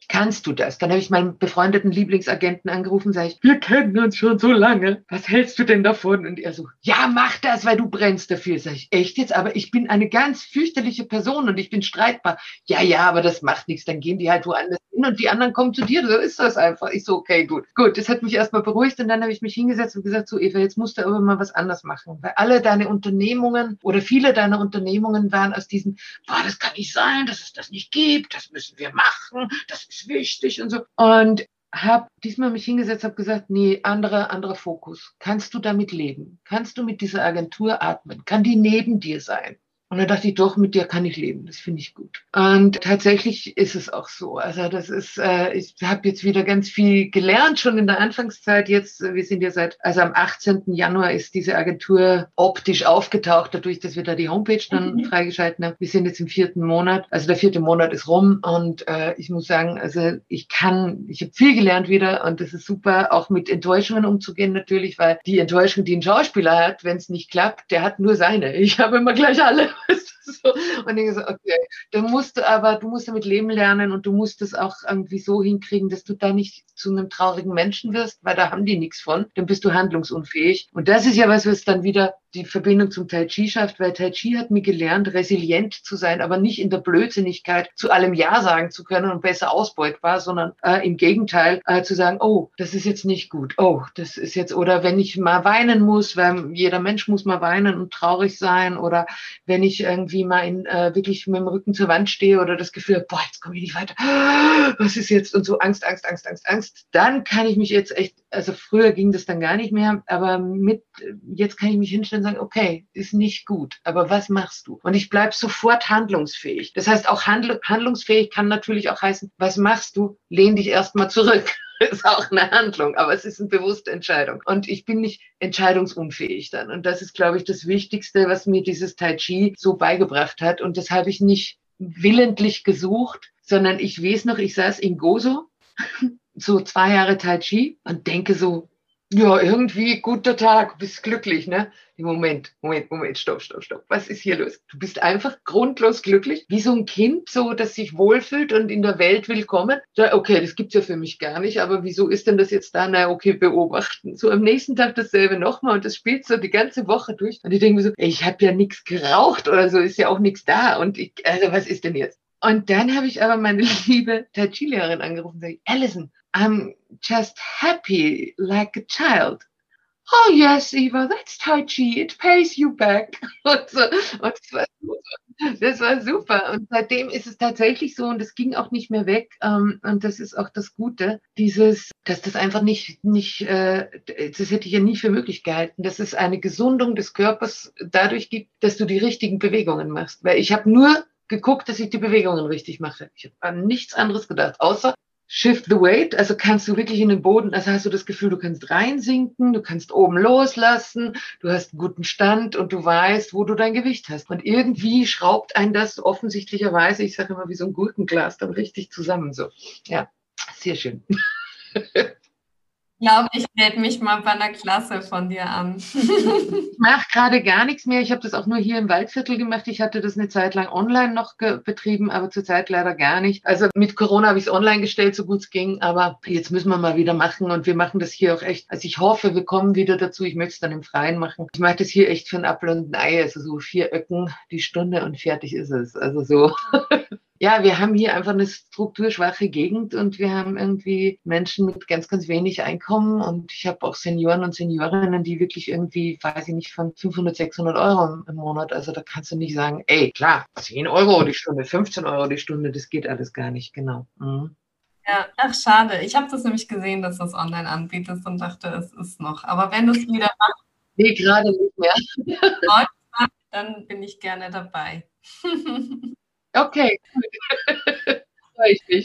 kannst du das? Dann habe ich meinen befreundeten Lieblingsagenten angerufen, sage ich, wir kennen uns schon so lange. Was hältst du denn davon? Und er so, ja, mach das, weil du brennst dafür. Sag ich, echt jetzt? Aber ich bin eine ganz fürchterliche Person und ich bin streitbar. Ja, ja, aber das macht nichts. Dann gehen die halt woanders hin und die anderen kommen zu dir. So ist das einfach. Ich so, okay, gut. Gut, das hat mich erstmal beruhigt und dann habe ich mich hingesetzt und gesagt, so Eva, jetzt musst du aber mal was anders machen. Weil alle deine Unternehmungen oder viele deiner Unternehmungen waren aus diesem, boah, das kann nicht sein, dass es das nicht gibt, das müssen wir machen, das ist ist wichtig und so. Und habe diesmal mich hingesetzt, habe gesagt, nee, anderer, anderer Fokus. Kannst du damit leben? Kannst du mit dieser Agentur atmen? Kann die neben dir sein? Und dann dachte ich, doch, mit dir kann ich leben. Das finde ich gut. Und tatsächlich ist es auch so. Also das ist, äh, ich habe jetzt wieder ganz viel gelernt, schon in der Anfangszeit. Jetzt, äh, wir sind ja seit, also am 18. Januar ist diese Agentur optisch aufgetaucht, dadurch, dass wir da die Homepage dann mhm. freigeschalten haben. Wir sind jetzt im vierten Monat. Also der vierte Monat ist rum. Und äh, ich muss sagen, also ich kann, ich habe viel gelernt wieder und das ist super, auch mit Enttäuschungen umzugehen natürlich, weil die Enttäuschung, die ein Schauspieler hat, wenn es nicht klappt, der hat nur seine. Ich habe immer gleich alle. (laughs) Und ich so, okay, du musst aber, du musst damit leben lernen und du musst es auch irgendwie so hinkriegen, dass du da nicht zu einem traurigen Menschen wirst, weil da haben die nichts von, dann bist du handlungsunfähig. Und das ist ja was, was dann wieder die Verbindung zum Tai Chi schafft, weil Tai Chi hat mir gelernt, resilient zu sein, aber nicht in der Blödsinnigkeit zu allem Ja sagen zu können und besser ausbeutbar, sondern äh, im Gegenteil äh, zu sagen, oh, das ist jetzt nicht gut, oh, das ist jetzt, oder wenn ich mal weinen muss, weil jeder Mensch muss mal weinen und traurig sein, oder wenn ich irgendwie mal in, äh, wirklich mit dem Rücken zur Wand stehe oder das Gefühl, boah, jetzt komme ich nicht weiter, (gasps) was ist jetzt und so Angst, Angst, Angst, Angst, Angst, dann kann ich mich jetzt echt, also früher ging das dann gar nicht mehr, aber mit, jetzt kann ich mich hinstellen sagen, okay, ist nicht gut, aber was machst du? Und ich bleibe sofort handlungsfähig. Das heißt, auch handl handlungsfähig kann natürlich auch heißen, was machst du? Lehn dich erstmal zurück. (laughs) Ist auch eine Handlung, aber es ist eine bewusste Entscheidung. Und ich bin nicht entscheidungsunfähig dann. Und das ist, glaube ich, das Wichtigste, was mir dieses Tai Chi so beigebracht hat. Und das habe ich nicht willentlich gesucht, sondern ich weiß noch, ich saß in Gozo, (laughs) so zwei Jahre Tai Chi und denke so, ja, irgendwie guter Tag, bist glücklich, ne? Moment, Moment, Moment, stopp, stopp, stopp. Was ist hier los? Du bist einfach grundlos glücklich, wie so ein Kind, so, das sich wohlfühlt und in der Welt willkommen. Ja, okay, das gibt's ja für mich gar nicht, aber wieso ist denn das jetzt da? Na, okay, beobachten. So am nächsten Tag dasselbe nochmal und das spielt so die ganze Woche durch. Und ich denke mir so, ey, ich habe ja nichts geraucht oder so, ist ja auch nichts da. Und ich, also was ist denn jetzt? Und dann habe ich aber meine (laughs) liebe Tai Chi-Lehrerin angerufen und gesagt, Alison, I'm just happy like a child. Oh yes, Eva, that's Tai Chi. It pays you back. (laughs) Und, so, und das, war super. das war super. Und seitdem ist es tatsächlich so und es ging auch nicht mehr weg. Ähm, und das ist auch das Gute, dieses, dass das einfach nicht, nicht, äh, das hätte ich ja nie für möglich gehalten, dass es eine Gesundung des Körpers dadurch gibt, dass du die richtigen Bewegungen machst. Weil ich habe nur geguckt, dass ich die Bewegungen richtig mache. Ich habe an nichts anderes gedacht, außer Shift the weight, also kannst du wirklich in den Boden, also hast du das Gefühl, du kannst reinsinken, du kannst oben loslassen, du hast einen guten Stand und du weißt, wo du dein Gewicht hast. Und irgendwie schraubt ein das offensichtlicherweise, ich sage immer wie so ein Gurkenglas, dann richtig zusammen so. Ja, sehr schön. (laughs) glaube, ich melde mich mal bei einer Klasse von dir an. (laughs) ich mache gerade gar nichts mehr. Ich habe das auch nur hier im Waldviertel gemacht. Ich hatte das eine Zeit lang online noch betrieben, aber zurzeit leider gar nicht. Also mit Corona habe ich es online gestellt, so gut es ging. Aber jetzt müssen wir mal wieder machen und wir machen das hier auch echt. Also ich hoffe, wir kommen wieder dazu. Ich möchte es dann im Freien machen. Ich mache das hier echt für ein Apfel und ein Ei. Also so vier Öcken die Stunde und fertig ist es. Also so. (laughs) ja, wir haben hier einfach eine strukturschwache Gegend und wir haben irgendwie Menschen mit ganz, ganz wenig Einkommen und ich habe auch Senioren und Seniorinnen, die wirklich irgendwie, weiß ich nicht, von 500, 600 Euro im Monat, also da kannst du nicht sagen, ey, klar, 10 Euro die Stunde, 15 Euro die Stunde, das geht alles gar nicht, genau. Mhm. Ja, ach schade. Ich habe das nämlich gesehen, dass du es online anbietest und dachte, es ist noch. Aber wenn du es wieder machst, nee, gerade nicht mehr. (laughs) dann bin ich gerne dabei. (laughs) Okay, (laughs)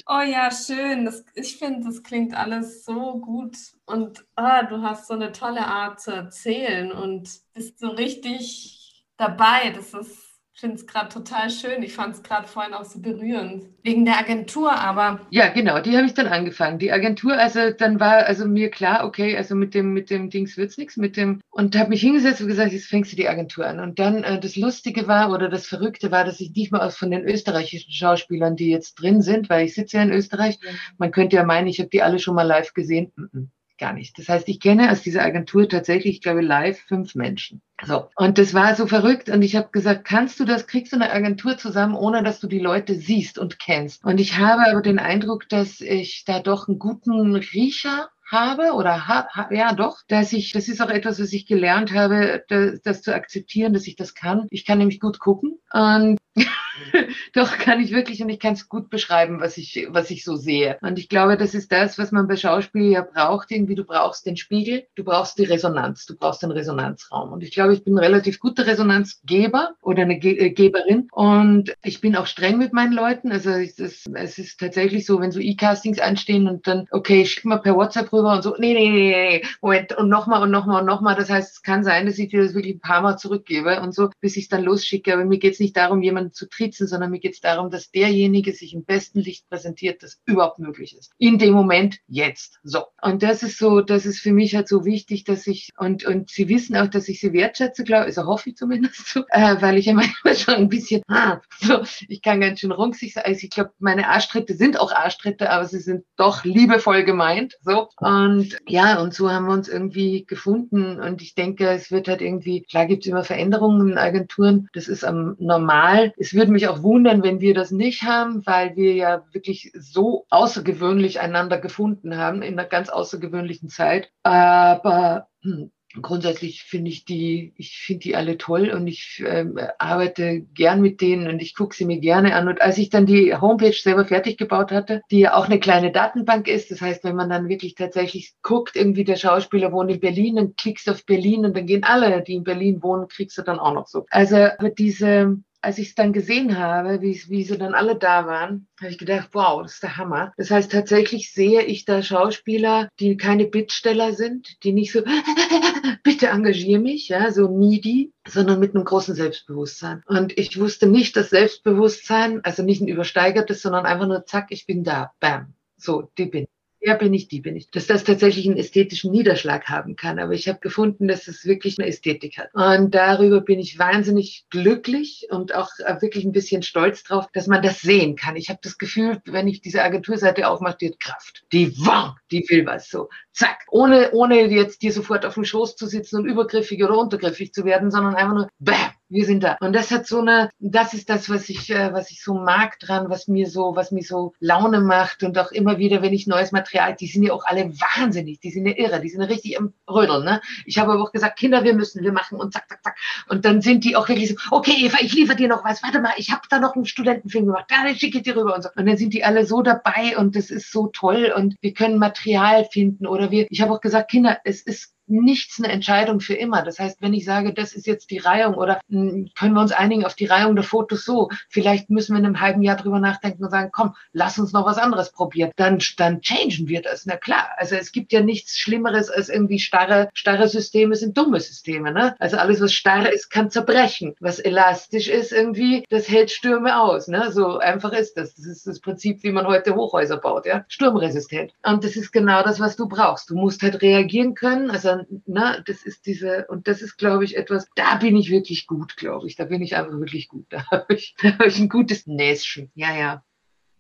Oh ja, schön. Das, ich finde, das klingt alles so gut. Und ah, du hast so eine tolle Art zu erzählen und bist so richtig dabei. Das ist finde es gerade total schön. Ich fand es gerade vorhin auch so berührend. Wegen der Agentur, aber. Ja, genau, die habe ich dann angefangen. Die Agentur, also dann war also mir klar, okay, also mit dem, mit dem Dings wird es nichts, mit dem, und habe mich hingesetzt und gesagt, jetzt fängst du die Agentur an. Und dann äh, das Lustige war oder das Verrückte war, dass ich nicht mal aus von den österreichischen Schauspielern, die jetzt drin sind, weil ich sitze ja in Österreich, man könnte ja meinen, ich habe die alle schon mal live gesehen. Mm -mm gar nicht. Das heißt, ich kenne aus dieser Agentur tatsächlich, ich glaube, live fünf Menschen. So. Und das war so verrückt. Und ich habe gesagt, kannst du das, kriegst du eine Agentur zusammen, ohne dass du die Leute siehst und kennst? Und ich habe aber den Eindruck, dass ich da doch einen guten Riecher habe oder ha, ha, ja doch, dass ich, das ist auch etwas, was ich gelernt habe, das, das zu akzeptieren, dass ich das kann. Ich kann nämlich gut gucken und (laughs) (laughs) Doch kann ich wirklich und ich kann es gut beschreiben, was ich, was ich so sehe. Und ich glaube, das ist das, was man bei Schauspiel ja braucht. Irgendwie, du brauchst den Spiegel, du brauchst die Resonanz, du brauchst den Resonanzraum. Und ich glaube, ich bin ein relativ guter Resonanzgeber oder eine Ge äh, Geberin. Und ich bin auch streng mit meinen Leuten. Also es ist, es ist tatsächlich so, wenn so E-Castings anstehen und dann, okay, schick mal per WhatsApp rüber und so, nee, nee, nee, nee, Moment, und nochmal und nochmal und nochmal. Das heißt, es kann sein, dass ich dir das wirklich ein paar Mal zurückgebe und so, bis ich es dann losschicke. Aber mir geht es nicht darum, jemanden zu trizen, sondern mir geht es darum, dass derjenige sich im besten Licht präsentiert, das überhaupt möglich ist. In dem Moment, jetzt. So. Und das ist so, das ist für mich halt so wichtig, dass ich, und, und sie wissen auch, dass ich sie wertschätze, glaube ich, also hoffe ich zumindest so, äh, weil ich ja (laughs) manchmal schon ein bisschen, ah, so, ich kann ganz schön runzig sein. Also ich glaube, meine Arschtritte sind auch Arschtritte, aber sie sind doch liebevoll gemeint. So. Und ja, und so haben wir uns irgendwie gefunden. Und ich denke, es wird halt irgendwie, klar gibt es immer Veränderungen in Agenturen. Das ist am normal. Es würde mich auch wundern, wenn wir das nicht haben, weil wir ja wirklich so außergewöhnlich einander gefunden haben in einer ganz außergewöhnlichen Zeit. Aber hm, grundsätzlich finde ich die, ich finde die alle toll und ich ähm, arbeite gern mit denen und ich gucke sie mir gerne an. Und als ich dann die Homepage selber fertig gebaut hatte, die ja auch eine kleine Datenbank ist, das heißt, wenn man dann wirklich tatsächlich guckt, irgendwie der Schauspieler wohnt in Berlin, dann klickst auf Berlin und dann gehen alle, die in Berlin wohnen, kriegst du dann auch noch so. Also diese als ich es dann gesehen habe, wie, wie sie dann alle da waren, habe ich gedacht, wow, das ist der Hammer. Das heißt, tatsächlich sehe ich da Schauspieler, die keine Bittsteller sind, die nicht so, (laughs) bitte engagiere mich, ja, so needy, sondern mit einem großen Selbstbewusstsein. Und ich wusste nicht, dass Selbstbewusstsein, also nicht ein übersteigertes, sondern einfach nur, zack, ich bin da, bam. So, die bin der bin ich, die bin ich. Dass das tatsächlich einen ästhetischen Niederschlag haben kann. Aber ich habe gefunden, dass es wirklich eine Ästhetik hat. Und darüber bin ich wahnsinnig glücklich und auch äh, wirklich ein bisschen stolz drauf, dass man das sehen kann. Ich habe das Gefühl, wenn ich diese Agenturseite aufmache, die hat Kraft. Die wow, die will was so. Zack. Ohne, ohne jetzt dir sofort auf dem Schoß zu sitzen und übergriffig oder untergriffig zu werden, sondern einfach nur, bam, wir sind da. Und das hat so eine, das ist das, was ich, äh, was ich so mag dran, was mir so, was mir so Laune macht und auch immer wieder, wenn ich neues Material, die sind ja auch alle wahnsinnig, die sind ja irre, die sind ja richtig im Rödeln, ne? Ich habe aber auch gesagt, Kinder, wir müssen, wir machen und zack, zack, zack. Und dann sind die auch wirklich so, okay, Eva, ich liefere dir noch was, warte mal, ich habe da noch einen Studentenfilm gemacht, da schicke ich dir rüber und so. Und dann sind die alle so dabei und das ist so toll und wir können Material finden oder wir, ich habe auch gesagt, Kinder, es ist nichts eine Entscheidung für immer. Das heißt, wenn ich sage, das ist jetzt die Reihung oder hm, können wir uns einigen auf die Reihung der Fotos so, vielleicht müssen wir in einem halben Jahr drüber nachdenken und sagen, komm, lass uns noch was anderes probieren. Dann, dann changen wir das. Na klar. Also es gibt ja nichts Schlimmeres als irgendwie starre, starre Systeme sind dumme Systeme. Ne? Also alles, was starr ist, kann zerbrechen. Was elastisch ist irgendwie, das hält Stürme aus. Ne? So einfach ist das. Das ist das Prinzip, wie man heute Hochhäuser baut. Ja? Sturmresistent. Und das ist genau das, was du brauchst. Du musst halt reagieren können. Also, ne, das ist diese, und das ist, glaube ich, etwas, da bin ich wirklich gut, glaube ich. Da bin ich einfach wirklich gut. Da habe ich, (laughs) da hab ich ein gutes Näschen. Ja, ja.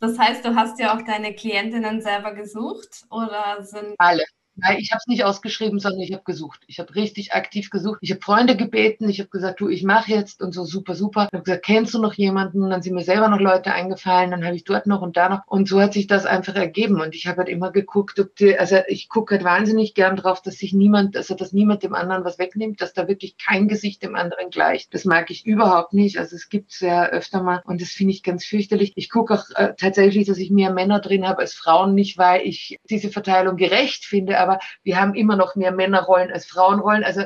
Das heißt, du hast ja auch deine Klientinnen selber gesucht oder sind alle? Nein, ich habe es nicht ausgeschrieben, sondern ich habe gesucht. Ich habe richtig aktiv gesucht. Ich habe Freunde gebeten. Ich habe gesagt, du, ich mache jetzt und so super, super. Ich habe gesagt, kennst du noch jemanden? Dann sind mir selber noch Leute eingefallen. Dann habe ich dort noch und da noch. Und so hat sich das einfach ergeben. Und ich habe halt immer geguckt, ob die, also ich gucke halt wahnsinnig gern drauf, dass sich niemand, also dass niemand dem anderen was wegnimmt, dass da wirklich kein Gesicht dem anderen gleicht. Das mag ich überhaupt nicht. Also es gibt sehr öfter mal und das finde ich ganz fürchterlich. Ich gucke auch äh, tatsächlich, dass ich mehr Männer drin habe als Frauen, nicht weil ich diese Verteilung gerecht finde, aber wir haben immer noch mehr Männerrollen als Frauenrollen. Also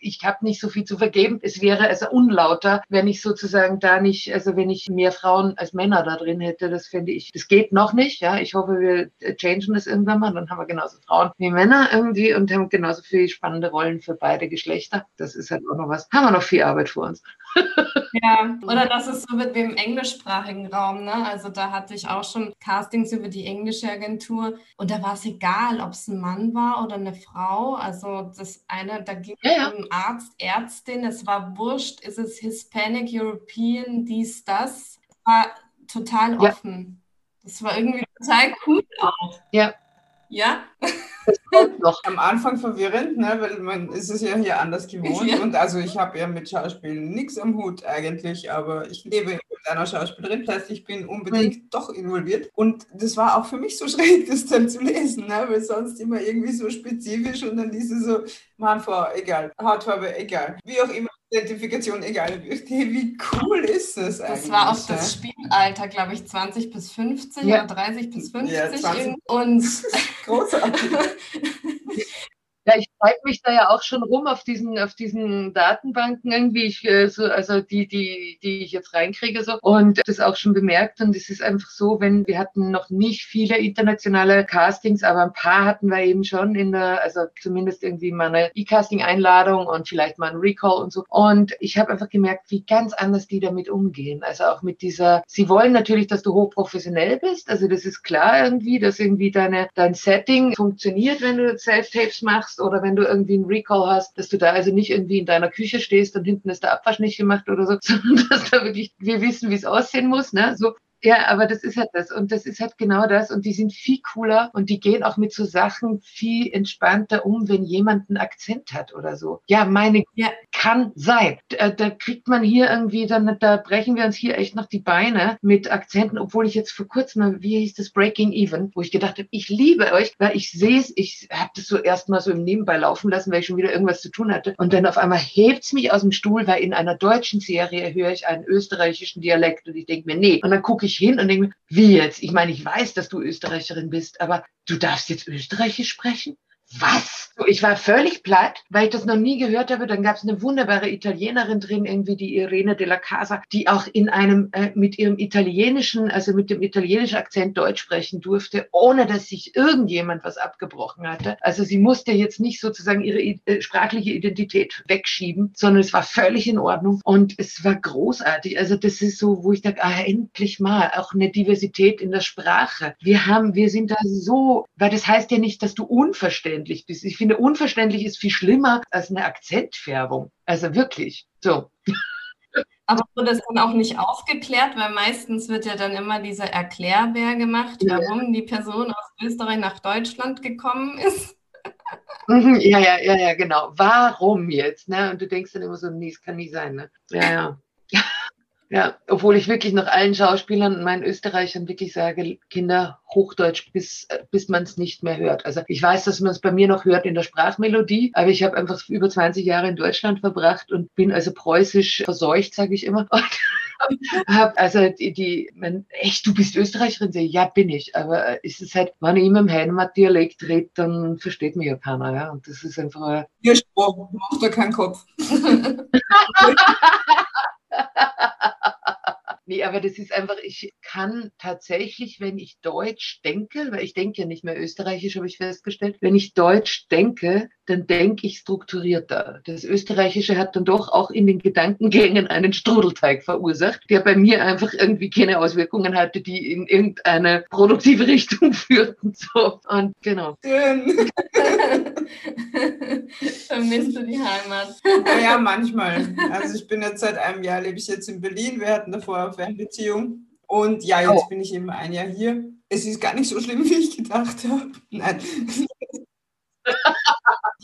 ich habe nicht so viel zu vergeben. Es wäre also unlauter, wenn ich sozusagen da nicht, also wenn ich mehr Frauen als Männer da drin hätte. Das finde ich, das geht noch nicht. Ja, ich hoffe, wir changen das irgendwann mal. Dann haben wir genauso Frauen wie Männer irgendwie und haben genauso viele spannende Rollen für beide Geschlechter. Das ist halt auch noch was. Haben wir noch viel Arbeit vor uns. (laughs) Ja, oder dass es so wie im englischsprachigen Raum. Ne? Also da hatte ich auch schon Castings über die englische Agentur und da war es egal, ob es ein Mann war oder eine Frau. Also das eine, da ging es ja, ja. um Arzt, Ärztin, es war wurscht, ist es Hispanic, European, dies, das. War total offen. Ja. Das war irgendwie total cool auch. Ja. Ja? (laughs) noch. Am Anfang verwirrend, ne, weil man ist es ja hier anders gewohnt. Ja. Und also ich habe ja mit Schauspielen nichts am Hut eigentlich, aber ich lebe mit einer Schauspielerin. Das heißt, ich bin unbedingt mhm. doch involviert. Und das war auch für mich so (laughs) schräg, das dann zu lesen, ne, weil sonst immer irgendwie so spezifisch und dann ist es so, Mann, Frau, egal, Hautfarbe, egal. Wie auch immer. Identifikation egal. Wie cool ist das eigentlich? Das war auch das Spielalter, glaube ich, 20 bis 50 ja. oder 30 bis 50. Ja, 20. Und (laughs) großartig. (laughs) Ja, ich treibe mich da ja auch schon rum auf diesen, auf diesen Datenbanken irgendwie, ich, äh, so, also die, die, die ich jetzt reinkriege so. Und das auch schon bemerkt. Und es ist einfach so, wenn wir hatten noch nicht viele internationale Castings, aber ein paar hatten wir eben schon in der, also zumindest irgendwie mal eine E-Casting-Einladung und vielleicht mal ein Recall und so. Und ich habe einfach gemerkt, wie ganz anders die damit umgehen, also auch mit dieser, sie wollen natürlich, dass du hochprofessionell bist, also das ist klar irgendwie, dass irgendwie deine, dein Setting funktioniert, wenn du Self-Tapes machst machst oder wenn du irgendwie einen Recall hast, dass du da also nicht irgendwie in deiner Küche stehst und hinten ist der Abwasch nicht gemacht oder so, (laughs) sondern dass da wirklich wir wissen, wie es aussehen muss. Ne? So, ja, aber das ist halt das. Und das ist halt genau das. Und die sind viel cooler und die gehen auch mit so Sachen viel entspannter um, wenn jemand einen Akzent hat oder so. Ja, meine, ja. kann sein. Da, da kriegt man hier irgendwie, dann, da brechen wir uns hier echt noch die Beine mit Akzenten, obwohl ich jetzt vor kurzem, wie hieß das, Breaking Even, wo ich gedacht habe, ich liebe euch, weil ich sehe es, ich habe das so erstmal so im Nebenbei laufen lassen, weil ich schon wieder irgendwas zu tun hatte. Und dann auf einmal hebt es mich aus dem Stuhl, weil in einer deutschen Serie höre ich einen österreichischen Dialekt und ich denke mir, nee. Und dann gucke ich ich hin und denke mir, wie jetzt? Ich meine, ich weiß, dass du Österreicherin bist, aber du darfst jetzt Österreichisch sprechen? Was? Ich war völlig platt, weil ich das noch nie gehört habe. Dann gab es eine wunderbare Italienerin drin, irgendwie die Irene della Casa, die auch in einem äh, mit ihrem italienischen, also mit dem italienischen Akzent Deutsch sprechen durfte, ohne dass sich irgendjemand was abgebrochen hatte. Also sie musste jetzt nicht sozusagen ihre äh, sprachliche Identität wegschieben, sondern es war völlig in Ordnung und es war großartig. Also das ist so, wo ich denke, ah, endlich mal auch eine Diversität in der Sprache. Wir haben, wir sind da so, weil das heißt ja nicht, dass du unverständlich unverständlich bist. Ich finde, unverständlich ist viel schlimmer als eine Akzentfärbung. Also wirklich. So. (laughs) Aber wurde das dann auch nicht aufgeklärt, weil meistens wird ja dann immer dieser Erklärbär gemacht, warum die Person aus Österreich nach Deutschland gekommen ist. Mhm, ja, ja, ja, ja, genau. Warum jetzt? Ne? Und du denkst dann immer so, nee, es kann nicht sein. Ne? Ja, ja. Ja, obwohl ich wirklich noch allen Schauspielern und meinen Österreichern wirklich sage, Kinder, Hochdeutsch, bis, bis man es nicht mehr hört. Also ich weiß, dass man es bei mir noch hört in der Sprachmelodie, aber ich habe einfach über 20 Jahre in Deutschland verbracht und bin also preußisch verseucht, sage ich immer. (laughs) Und also die, die man, echt, du bist Österreicherin? Ja, bin ich. Aber ist es halt, wenn ich immer im Heimatdialekt rede, dann versteht mich ja keiner. Ja? Und das ist einfach. Ihr Spruch, macht da keinen Kopf. (laughs) (laughs) Nee, aber das ist einfach, ich kann tatsächlich, wenn ich Deutsch denke, weil ich denke ja nicht mehr Österreichisch, habe ich festgestellt, wenn ich Deutsch denke, dann denke ich strukturierter. Das Österreichische hat dann doch auch in den Gedankengängen einen Strudelteig verursacht, der bei mir einfach irgendwie keine Auswirkungen hatte, die in irgendeine produktive Richtung (laughs) führten. So. Und genau. (laughs) Vermisst du die Heimat? Ja, manchmal. Also ich bin jetzt seit einem Jahr, lebe ich jetzt in Berlin. Wir hatten davor Fernbeziehung. Und ja, jetzt oh. bin ich eben ein Jahr hier. Es ist gar nicht so schlimm, (laughs) wie ich gedacht habe. Nein. (laughs)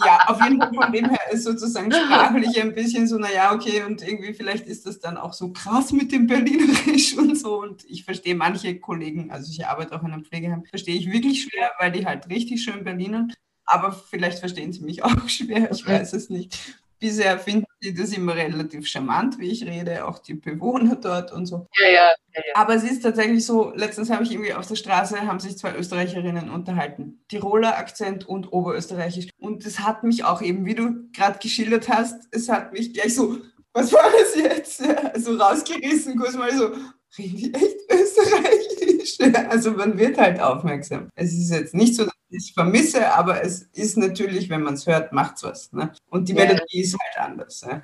ja, auf jeden Fall von dem her ist sozusagen sprachlich ein bisschen so, naja, okay, und irgendwie vielleicht ist das dann auch so krass mit dem Berlinerisch und so. Und ich verstehe manche Kollegen, also ich arbeite auch in einem Pflegeheim, verstehe ich wirklich schwer, weil die halt richtig schön Berlinern. Aber vielleicht verstehen sie mich auch (laughs) schwer, ich weiß es nicht. Bisher finden sie das immer relativ charmant, wie ich rede, auch die Bewohner dort und so. Ja, ja, ja, Aber es ist tatsächlich so, letztens habe ich irgendwie auf der Straße, haben sich zwei Österreicherinnen unterhalten. Tiroler Akzent und Oberösterreichisch. Und das hat mich auch eben, wie du gerade geschildert hast, es hat mich gleich so, was war das jetzt? (laughs) So rausgerissen, kurz mal so, reden die echt Österreichisch? (laughs) Also man wird halt aufmerksam. Es ist jetzt nicht so, ich vermisse, aber es ist natürlich, wenn man es hört, macht es was. Ne? Und die ja. Melodie ist halt anders. Ne?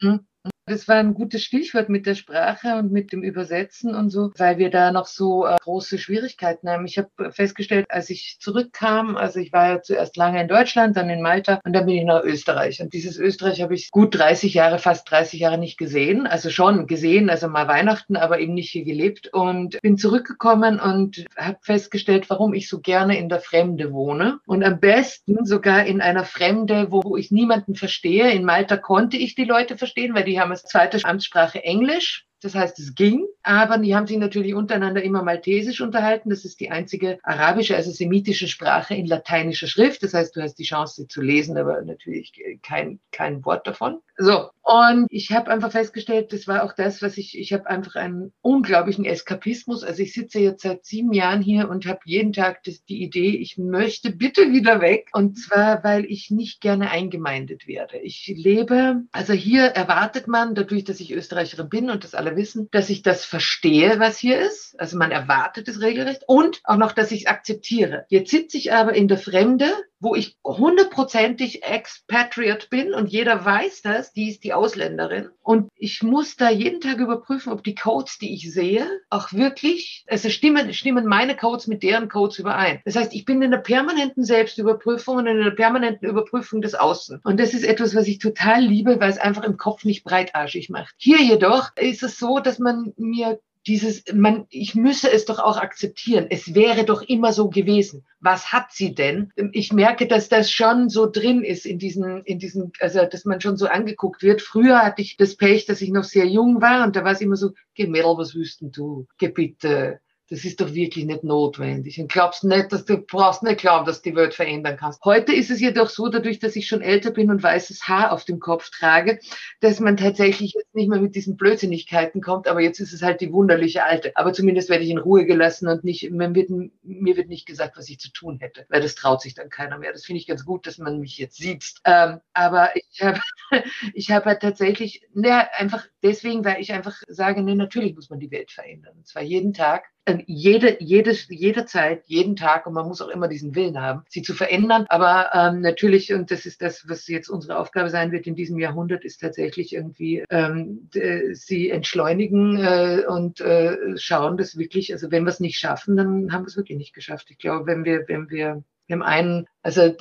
Mhm. Das war ein gutes Stichwort mit der Sprache und mit dem Übersetzen und so, weil wir da noch so äh, große Schwierigkeiten haben. Ich habe festgestellt, als ich zurückkam, also ich war ja zuerst lange in Deutschland, dann in Malta und dann bin ich nach Österreich. Und dieses Österreich habe ich gut 30 Jahre, fast 30 Jahre nicht gesehen. Also schon gesehen, also mal Weihnachten, aber eben nicht hier gelebt. Und bin zurückgekommen und habe festgestellt, warum ich so gerne in der Fremde wohne. Und am besten sogar in einer Fremde, wo ich niemanden verstehe. In Malta konnte ich die Leute verstehen, weil die haben als zweite Amtssprache Englisch. Das heißt, es ging, aber die haben sich natürlich untereinander immer maltesisch unterhalten. Das ist die einzige arabische, also semitische Sprache in lateinischer Schrift. Das heißt, du hast die Chance, sie zu lesen, aber natürlich kein, kein Wort davon. So, und ich habe einfach festgestellt, das war auch das, was ich, ich habe einfach einen unglaublichen Eskapismus. Also ich sitze jetzt seit sieben Jahren hier und habe jeden Tag das, die Idee, ich möchte bitte wieder weg. Und zwar, weil ich nicht gerne eingemeindet werde. Ich lebe, also hier erwartet man, dadurch, dass ich Österreicherin bin und das alle wissen, dass ich das verstehe, was hier ist. Also man erwartet es regelrecht und auch noch, dass ich es akzeptiere. Jetzt sitze ich aber in der Fremde wo ich hundertprozentig Expatriate bin und jeder weiß das, die ist die Ausländerin. Und ich muss da jeden Tag überprüfen, ob die Codes, die ich sehe, auch wirklich, also stimmen, stimmen meine Codes mit deren Codes überein. Das heißt, ich bin in einer permanenten Selbstüberprüfung und in einer permanenten Überprüfung des Außen. Und das ist etwas, was ich total liebe, weil es einfach im Kopf nicht breitarschig macht. Hier jedoch ist es so, dass man mir dieses, man, ich müsse es doch auch akzeptieren. Es wäre doch immer so gewesen. Was hat sie denn? Ich merke, dass das schon so drin ist in diesen, in diesen, also, dass man schon so angeguckt wird. Früher hatte ich das Pech, dass ich noch sehr jung war und da war es immer so, geh Mädel, was wüssten du? Geh bitte das ist doch wirklich nicht notwendig. Und glaubst nicht, dass du brauchst nicht glauben, dass die Welt verändern kannst. Heute ist es jedoch so, dadurch, dass ich schon älter bin und weißes Haar auf dem Kopf trage, dass man tatsächlich jetzt nicht mehr mit diesen Blödsinnigkeiten kommt, aber jetzt ist es halt die wunderliche Alte. Aber zumindest werde ich in Ruhe gelassen und nicht, mir wird, mir wird nicht gesagt, was ich zu tun hätte, weil das traut sich dann keiner mehr. Das finde ich ganz gut, dass man mich jetzt sieht. Ähm, aber ich habe (laughs) ich hab halt tatsächlich, ne, einfach deswegen, weil ich einfach sage, ne, natürlich muss man die Welt verändern. Und zwar jeden Tag jede, jedes, jederzeit, jeden Tag und man muss auch immer diesen Willen haben, sie zu verändern. Aber ähm, natürlich, und das ist das, was jetzt unsere Aufgabe sein wird in diesem Jahrhundert, ist tatsächlich irgendwie ähm, sie entschleunigen äh, und äh, schauen, dass wirklich, also wenn wir es nicht schaffen, dann haben wir es wirklich nicht geschafft. Ich glaube, wenn wir, wenn wir im einen, also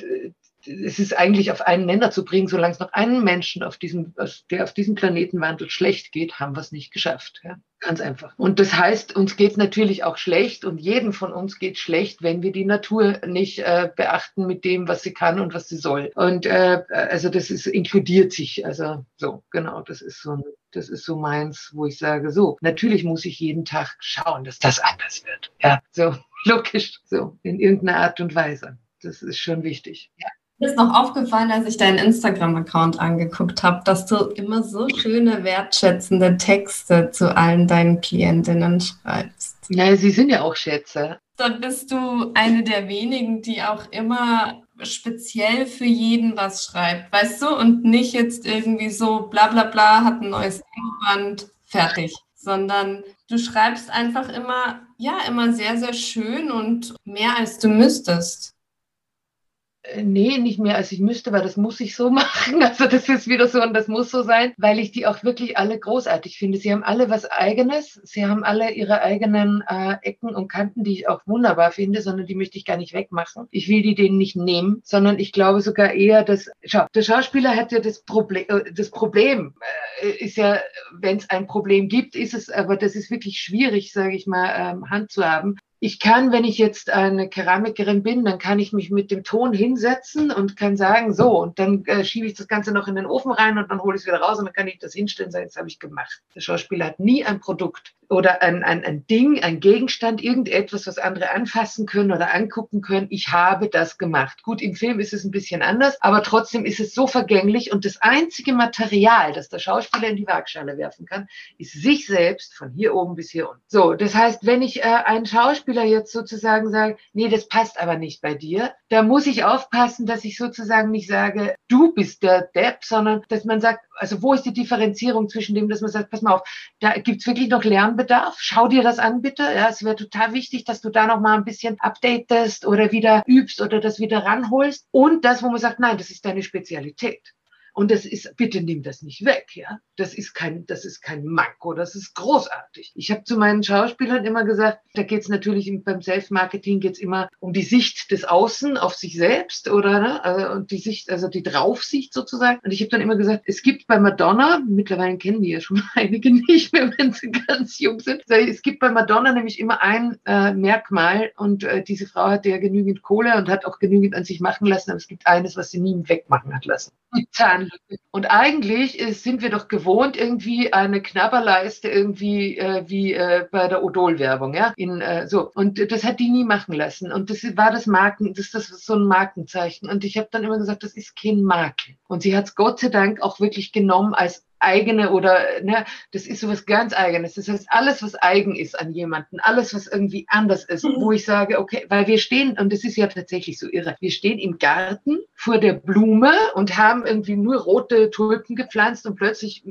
es ist eigentlich auf einen Nenner zu bringen, solange es noch einen Menschen auf diesem, der auf diesem Planetenwandel schlecht geht, haben wir es nicht geschafft. Ja? Ganz einfach. Und das heißt, uns geht natürlich auch schlecht und jedem von uns geht schlecht, wenn wir die Natur nicht äh, beachten mit dem, was sie kann und was sie soll. Und äh, also das ist inkludiert sich. Also so, genau, das ist so das ist so meins, wo ich sage, so, natürlich muss ich jeden Tag schauen, dass das anders wird. Ja, so (laughs) logisch, so in irgendeiner Art und Weise. Das ist schon wichtig. Ja. Mir ist noch aufgefallen, als ich deinen Instagram-Account angeguckt habe, dass du immer so schöne, wertschätzende Texte zu allen deinen Klientinnen schreibst. Ja, sie sind ja auch Schätze. Dann bist du eine der wenigen, die auch immer speziell für jeden was schreibt, weißt du? Und nicht jetzt irgendwie so bla bla bla, hat ein neues Band, fertig. Sondern du schreibst einfach immer, ja, immer sehr, sehr schön und mehr als du müsstest. Äh, nee, nicht mehr als ich müsste, weil das muss ich so (laughs) machen. Also das ist wieder so und das muss so sein, weil ich die auch wirklich alle großartig finde. Sie haben alle was Eigenes. Sie haben alle ihre eigenen äh, Ecken und Kanten, die ich auch wunderbar finde, sondern die möchte ich gar nicht wegmachen. Ich will die denen nicht nehmen, sondern ich glaube sogar eher, dass, schau, der Schauspieler hat ja das Problem, äh, das Problem äh, ist ja, wenn es ein Problem gibt, ist es, aber das ist wirklich schwierig, sage ich mal, ähm, Hand zu haben, ich kann, wenn ich jetzt eine Keramikerin bin, dann kann ich mich mit dem Ton hinsetzen und kann sagen, so, und dann äh, schiebe ich das Ganze noch in den Ofen rein und dann hole ich es wieder raus und dann kann ich das hinstellen und sagen, das habe ich gemacht. Der Schauspieler hat nie ein Produkt oder ein, ein, ein Ding, ein Gegenstand, irgendetwas, was andere anfassen können oder angucken können. Ich habe das gemacht. Gut, im Film ist es ein bisschen anders, aber trotzdem ist es so vergänglich und das einzige Material, das der Schauspieler in die Waagschale werfen kann, ist sich selbst von hier oben bis hier unten. So, das heißt, wenn ich äh, einen Schauspieler jetzt sozusagen sage, nee, das passt aber nicht bei dir, da muss ich aufpassen, dass ich sozusagen nicht sage, du bist der Depp, sondern dass man sagt, also wo ist die Differenzierung zwischen dem, dass man sagt, pass mal auf, da gibt's wirklich noch Lernbedarf. Schau dir das an, bitte. Ja, es wäre total wichtig, dass du da noch mal ein bisschen updatest oder wieder übst oder das wieder ranholst. Und das, wo man sagt, nein, das ist deine Spezialität. Und das ist, bitte nimm das nicht weg, ja. Das ist kein, das ist kein Manko, das ist großartig. Ich habe zu meinen Schauspielern immer gesagt, da geht es natürlich beim Self-Marketing geht's immer um die Sicht des Außen auf sich selbst oder ne? also, und die Sicht, also die Draufsicht sozusagen. Und ich habe dann immer gesagt, es gibt bei Madonna, mittlerweile kennen die ja schon (laughs) einige nicht mehr, wenn sie ganz jung sind. Es gibt bei Madonna nämlich immer ein äh, Merkmal und äh, diese Frau hat ja genügend Kohle und hat auch genügend an sich machen lassen, aber es gibt eines, was sie nie wegmachen hat lassen. Zahnlücke. Und eigentlich ist, sind wir doch gewohnt, irgendwie eine Knabberleiste irgendwie äh, wie äh, bei der Odol-Werbung, ja. In, äh, so. Und das hat die nie machen lassen. Und das war das Marken, das, das ist so ein Markenzeichen. Und ich habe dann immer gesagt, das ist kein Makel. Und sie hat es Gott sei Dank auch wirklich genommen als eigene oder ne, das ist sowas ganz eigenes. Das heißt, alles, was eigen ist an jemanden, alles, was irgendwie anders ist, mhm. wo ich sage, okay, weil wir stehen, und das ist ja tatsächlich so irre, wir stehen im Garten vor der Blume und haben irgendwie nur rote Tulpen gepflanzt und plötzlich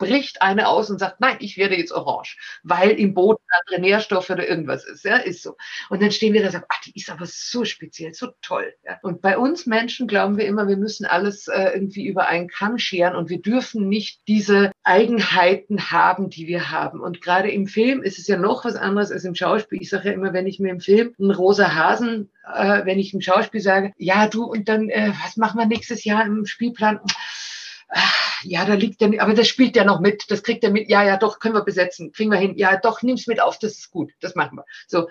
bricht eine aus und sagt, nein, ich werde jetzt orange, weil im Boden andere Nährstoffe oder irgendwas ist. Ja, ist so. Und dann stehen wir da und sagen, ach, die ist aber so speziell, so toll. Ja. Und bei uns Menschen glauben wir immer, wir müssen alles äh, irgendwie über einen Kamm scheren und wir dürfen nicht diese Eigenheiten haben, die wir haben. Und gerade im Film ist es ja noch was anderes als im Schauspiel. Ich sage ja immer, wenn ich mir im Film einen rosa Hasen, äh, wenn ich im Schauspiel sage, ja, du, und dann, äh, was machen wir nächstes Jahr im Spielplan? Ja, da liegt der, aber das spielt ja noch mit, das kriegt er mit, ja, ja, doch, können wir besetzen, kriegen wir hin, ja, doch, nimm's mit auf, das ist gut, das machen wir. So,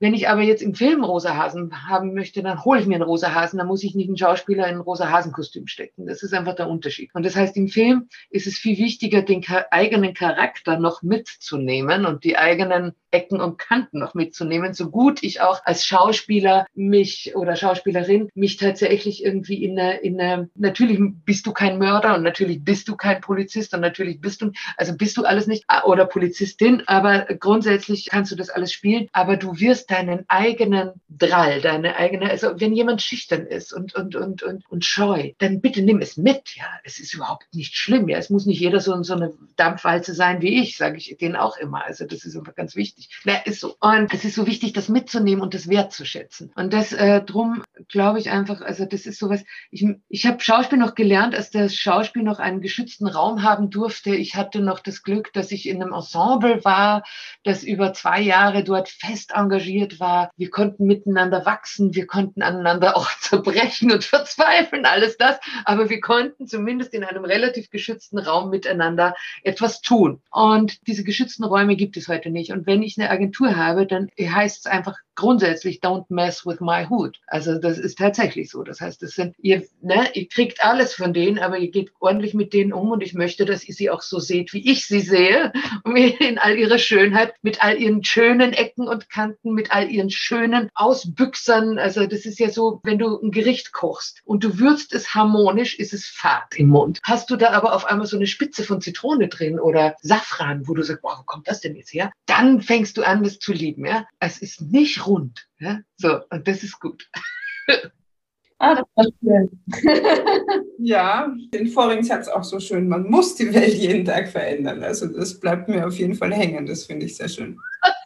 wenn ich aber jetzt im Film rosa Hasen haben möchte, dann hole ich mir einen rosa Hasen, dann muss ich nicht einen Schauspieler in ein rosa Hasenkostüm stecken. Das ist einfach der Unterschied. Und das heißt, im Film ist es viel wichtiger, den eigenen Charakter noch mitzunehmen und die eigenen Ecken und Kanten noch mitzunehmen, so gut ich auch als Schauspieler mich oder Schauspielerin mich tatsächlich irgendwie in eine, in eine, natürlich bist du kein Mörder und natürlich bist du kein Polizist und natürlich bist du, also bist du alles nicht oder Polizistin, aber grundsätzlich kannst du das alles spielen, aber du wirst deinen eigenen Drall, deine eigene, also wenn jemand schüchtern ist und, und, und, und, und scheu, dann bitte nimm es mit, ja. Es ist überhaupt nicht schlimm, ja. Es muss nicht jeder so, so eine Dampfwalze sein wie ich, sage ich denen auch immer. Also das ist einfach ganz wichtig. Na, ist so. Und es ist so wichtig, das mitzunehmen und das wertzuschätzen. Und das äh, drum glaube ich einfach, also das ist sowas, ich, ich habe Schauspiel noch gelernt, als das Schauspiel noch einen geschützten Raum haben durfte. Ich hatte noch das Glück, dass ich in einem Ensemble war, das über zwei Jahre dort fest engagiert integriert war. Wir konnten miteinander wachsen, wir konnten aneinander auch (laughs) zerbrechen und verzweifeln, alles das. Aber wir konnten zumindest in einem relativ geschützten Raum miteinander etwas tun. Und diese geschützten Räume gibt es heute nicht. Und wenn ich eine Agentur habe, dann heißt es einfach grundsätzlich don't mess with my hood. Also das ist tatsächlich so. Das heißt, das sind, ihr, ne, ihr kriegt alles von denen, aber ihr geht ordentlich mit denen um und ich möchte, dass ihr sie auch so seht, wie ich sie sehe, (laughs) in all ihrer Schönheit, mit all ihren schönen Ecken und Kanten, mit mit all ihren schönen Ausbüchsern. Also das ist ja so, wenn du ein Gericht kochst und du würzt es harmonisch, ist es fad im Mund. Hast du da aber auf einmal so eine Spitze von Zitrone drin oder Safran, wo du sagst, wow, wo kommt das denn jetzt her? Dann fängst du an, das zu lieben. Ja? Es ist nicht rund. Ja? So, und das ist gut. (laughs) Ah, das war schön. (laughs) ja, den vorigen Satz auch so schön. Man muss die Welt jeden Tag verändern. Also das bleibt mir auf jeden Fall hängen. Das finde ich sehr schön. (laughs)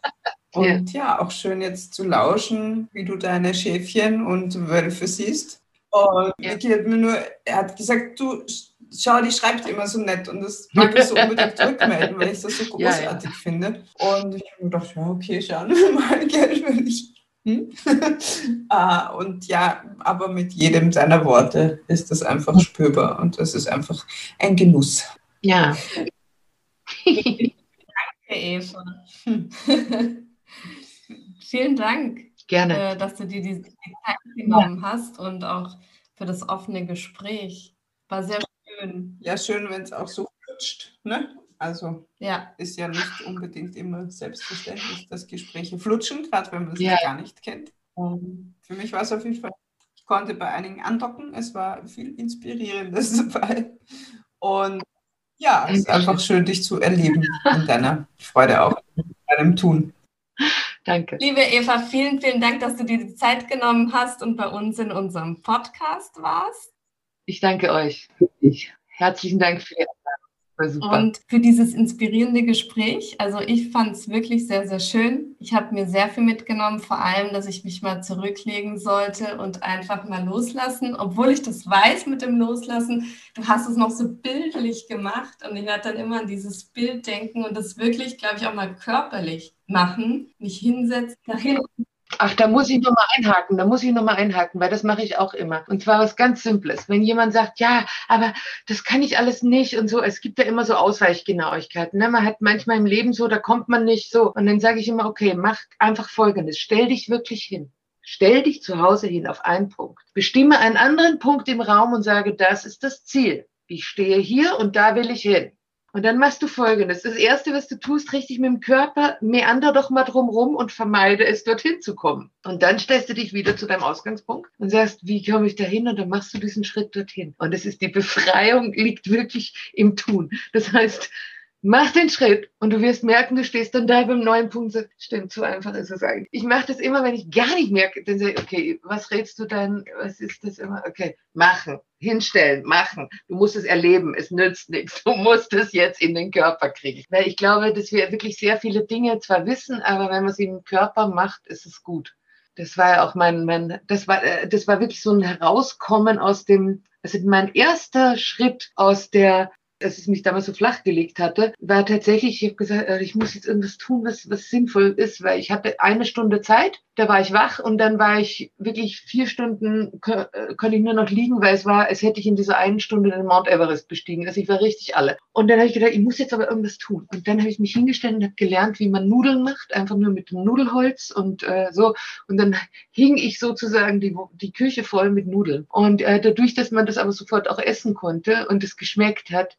Und ja. ja, auch schön jetzt zu lauschen, wie du deine Schäfchen und Wölfe siehst. Und ja. Vicky hat mir nur, er hat gesagt, du, schau, die schreibt immer so nett und das mag ich so unbedingt (laughs) rückmelden, weil ich das so großartig ja, ja. finde. Und ich habe mir gedacht, ja, okay, schauen wir mal, (laughs) Geld will ich. Hm? (laughs) ah, und ja, aber mit jedem seiner Worte ist das einfach spürbar und das ist einfach ein Genuss. Ja. Danke, Eva. Vielen Dank, Gerne. Äh, dass du dir die Zeit genommen ja. hast und auch für das offene Gespräch. War sehr schön. Ja, schön, wenn es auch so flutscht. Ne? Also ja. ist ja nicht unbedingt immer selbstverständlich, dass Gespräche flutschen, gerade wenn man es ja. gar nicht kennt. Für mich war es auf jeden Fall, ich konnte bei einigen andocken, es war viel Inspirierendes (laughs) dabei. Und ja, es ist einfach schön, dich zu erleben und deiner Freude auch in deinem Tun. (laughs) Danke. Liebe Eva, vielen, vielen Dank, dass du dir die Zeit genommen hast und bei uns in unserem Podcast warst. Ich danke euch. Herzlichen Dank für die und für dieses inspirierende Gespräch. Also ich fand es wirklich sehr, sehr schön. Ich habe mir sehr viel mitgenommen, vor allem, dass ich mich mal zurücklegen sollte und einfach mal loslassen. Obwohl ich das weiß mit dem Loslassen, du hast es noch so bildlich gemacht und ich werde dann immer an dieses Bild denken und das wirklich, glaube ich, auch mal körperlich machen, mich hinsetzen, dahin Ach, da muss ich nochmal einhaken, da muss ich nochmal einhaken, weil das mache ich auch immer. Und zwar was ganz Simples. Wenn jemand sagt, ja, aber das kann ich alles nicht und so, es gibt ja immer so Ausweichgenauigkeiten. Ne? Man hat manchmal im Leben so, da kommt man nicht so. Und dann sage ich immer, okay, mach einfach Folgendes. Stell dich wirklich hin. Stell dich zu Hause hin auf einen Punkt. Bestimme einen anderen Punkt im Raum und sage, das ist das Ziel. Ich stehe hier und da will ich hin. Und dann machst du folgendes. Das erste, was du tust, richtig mit dem Körper, meander doch mal drumrum und vermeide es, dorthin zu kommen. Und dann stellst du dich wieder zu deinem Ausgangspunkt und sagst, wie komme ich da hin? Und dann machst du diesen Schritt dorthin. Und es ist die Befreiung liegt wirklich im Tun. Das heißt, Mach den Schritt und du wirst merken, du stehst dann da beim neuen Punkt. So, stimmt, so einfach ist es eigentlich. Ich mache das immer, wenn ich gar nicht merke, dann sage ich, okay, was redest du dann? Was ist das immer? Okay, machen, hinstellen, machen. Du musst es erleben, es nützt nichts. Du musst es jetzt in den Körper kriegen. Weil ich glaube, dass wir wirklich sehr viele Dinge zwar wissen, aber wenn man sie im Körper macht, ist es gut. Das war ja auch mein, mein das war, äh, das war wirklich so ein Herauskommen aus dem, also mein erster Schritt aus der dass es mich damals so flach gelegt hatte, war tatsächlich, ich habe gesagt, äh, ich muss jetzt irgendwas tun, was, was sinnvoll ist, weil ich hatte eine Stunde Zeit, da war ich wach und dann war ich wirklich vier Stunden, äh, konnte ich nur noch liegen, weil es war, als hätte ich in dieser einen Stunde den Mount Everest bestiegen. Also ich war richtig alle. Und dann habe ich gedacht, ich muss jetzt aber irgendwas tun. Und dann habe ich mich hingestellt und habe gelernt, wie man Nudeln macht, einfach nur mit Nudelholz und äh, so. Und dann hing ich sozusagen die, die Küche voll mit Nudeln. Und äh, dadurch, dass man das aber sofort auch essen konnte und es geschmeckt hat,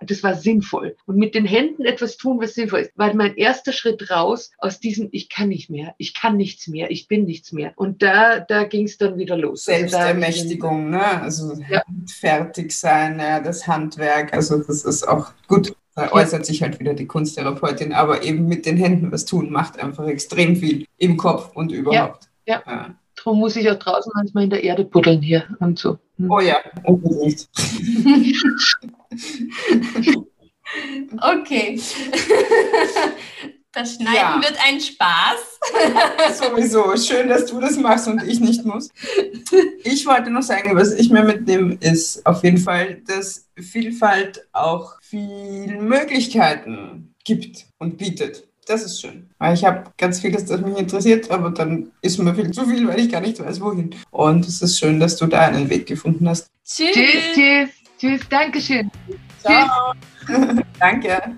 das war sinnvoll. Und mit den Händen etwas tun, was sinnvoll ist, war mein erster Schritt raus aus diesem, ich kann nicht mehr, ich kann nichts mehr, ich bin nichts mehr. Und da, da ging es dann wieder los. Also Selbstermächtigung, ne? also ja. fertig sein, ja, das Handwerk, also das ist auch gut. Da äußert sich halt wieder die Kunsttherapeutin, aber eben mit den Händen was tun, macht einfach extrem viel im Kopf und überhaupt. Ja, ja. ja. Darum muss ich auch draußen manchmal in der Erde buddeln hier und so. Hm. Oh ja, unbedingt. (laughs) (laughs) okay. Das Schneiden ja. wird ein Spaß. (laughs) Sowieso. Schön, dass du das machst und ich nicht muss. Ich wollte noch sagen, was ich mir mitnehme, ist auf jeden Fall, dass Vielfalt auch viele Möglichkeiten gibt und bietet. Das ist schön. Weil ich habe ganz vieles, das mich interessiert, aber dann ist mir viel zu viel, weil ich gar nicht weiß, wohin. Und es ist schön, dass du da einen Weg gefunden hast. Tschüss. Tschüss, tschüss. Tschüss. Dankeschön. Ciao. (laughs) Danke.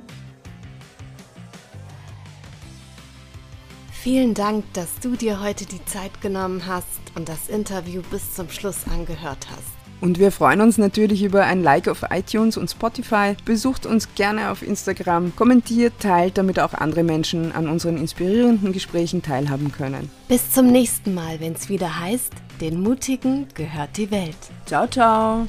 Vielen Dank, dass du dir heute die Zeit genommen hast und das Interview bis zum Schluss angehört hast. Und wir freuen uns natürlich über ein Like auf iTunes und Spotify. Besucht uns gerne auf Instagram, kommentiert, teilt, damit auch andere Menschen an unseren inspirierenden Gesprächen teilhaben können. Bis zum nächsten Mal, wenn es wieder heißt, den Mutigen gehört die Welt. Ciao, ciao!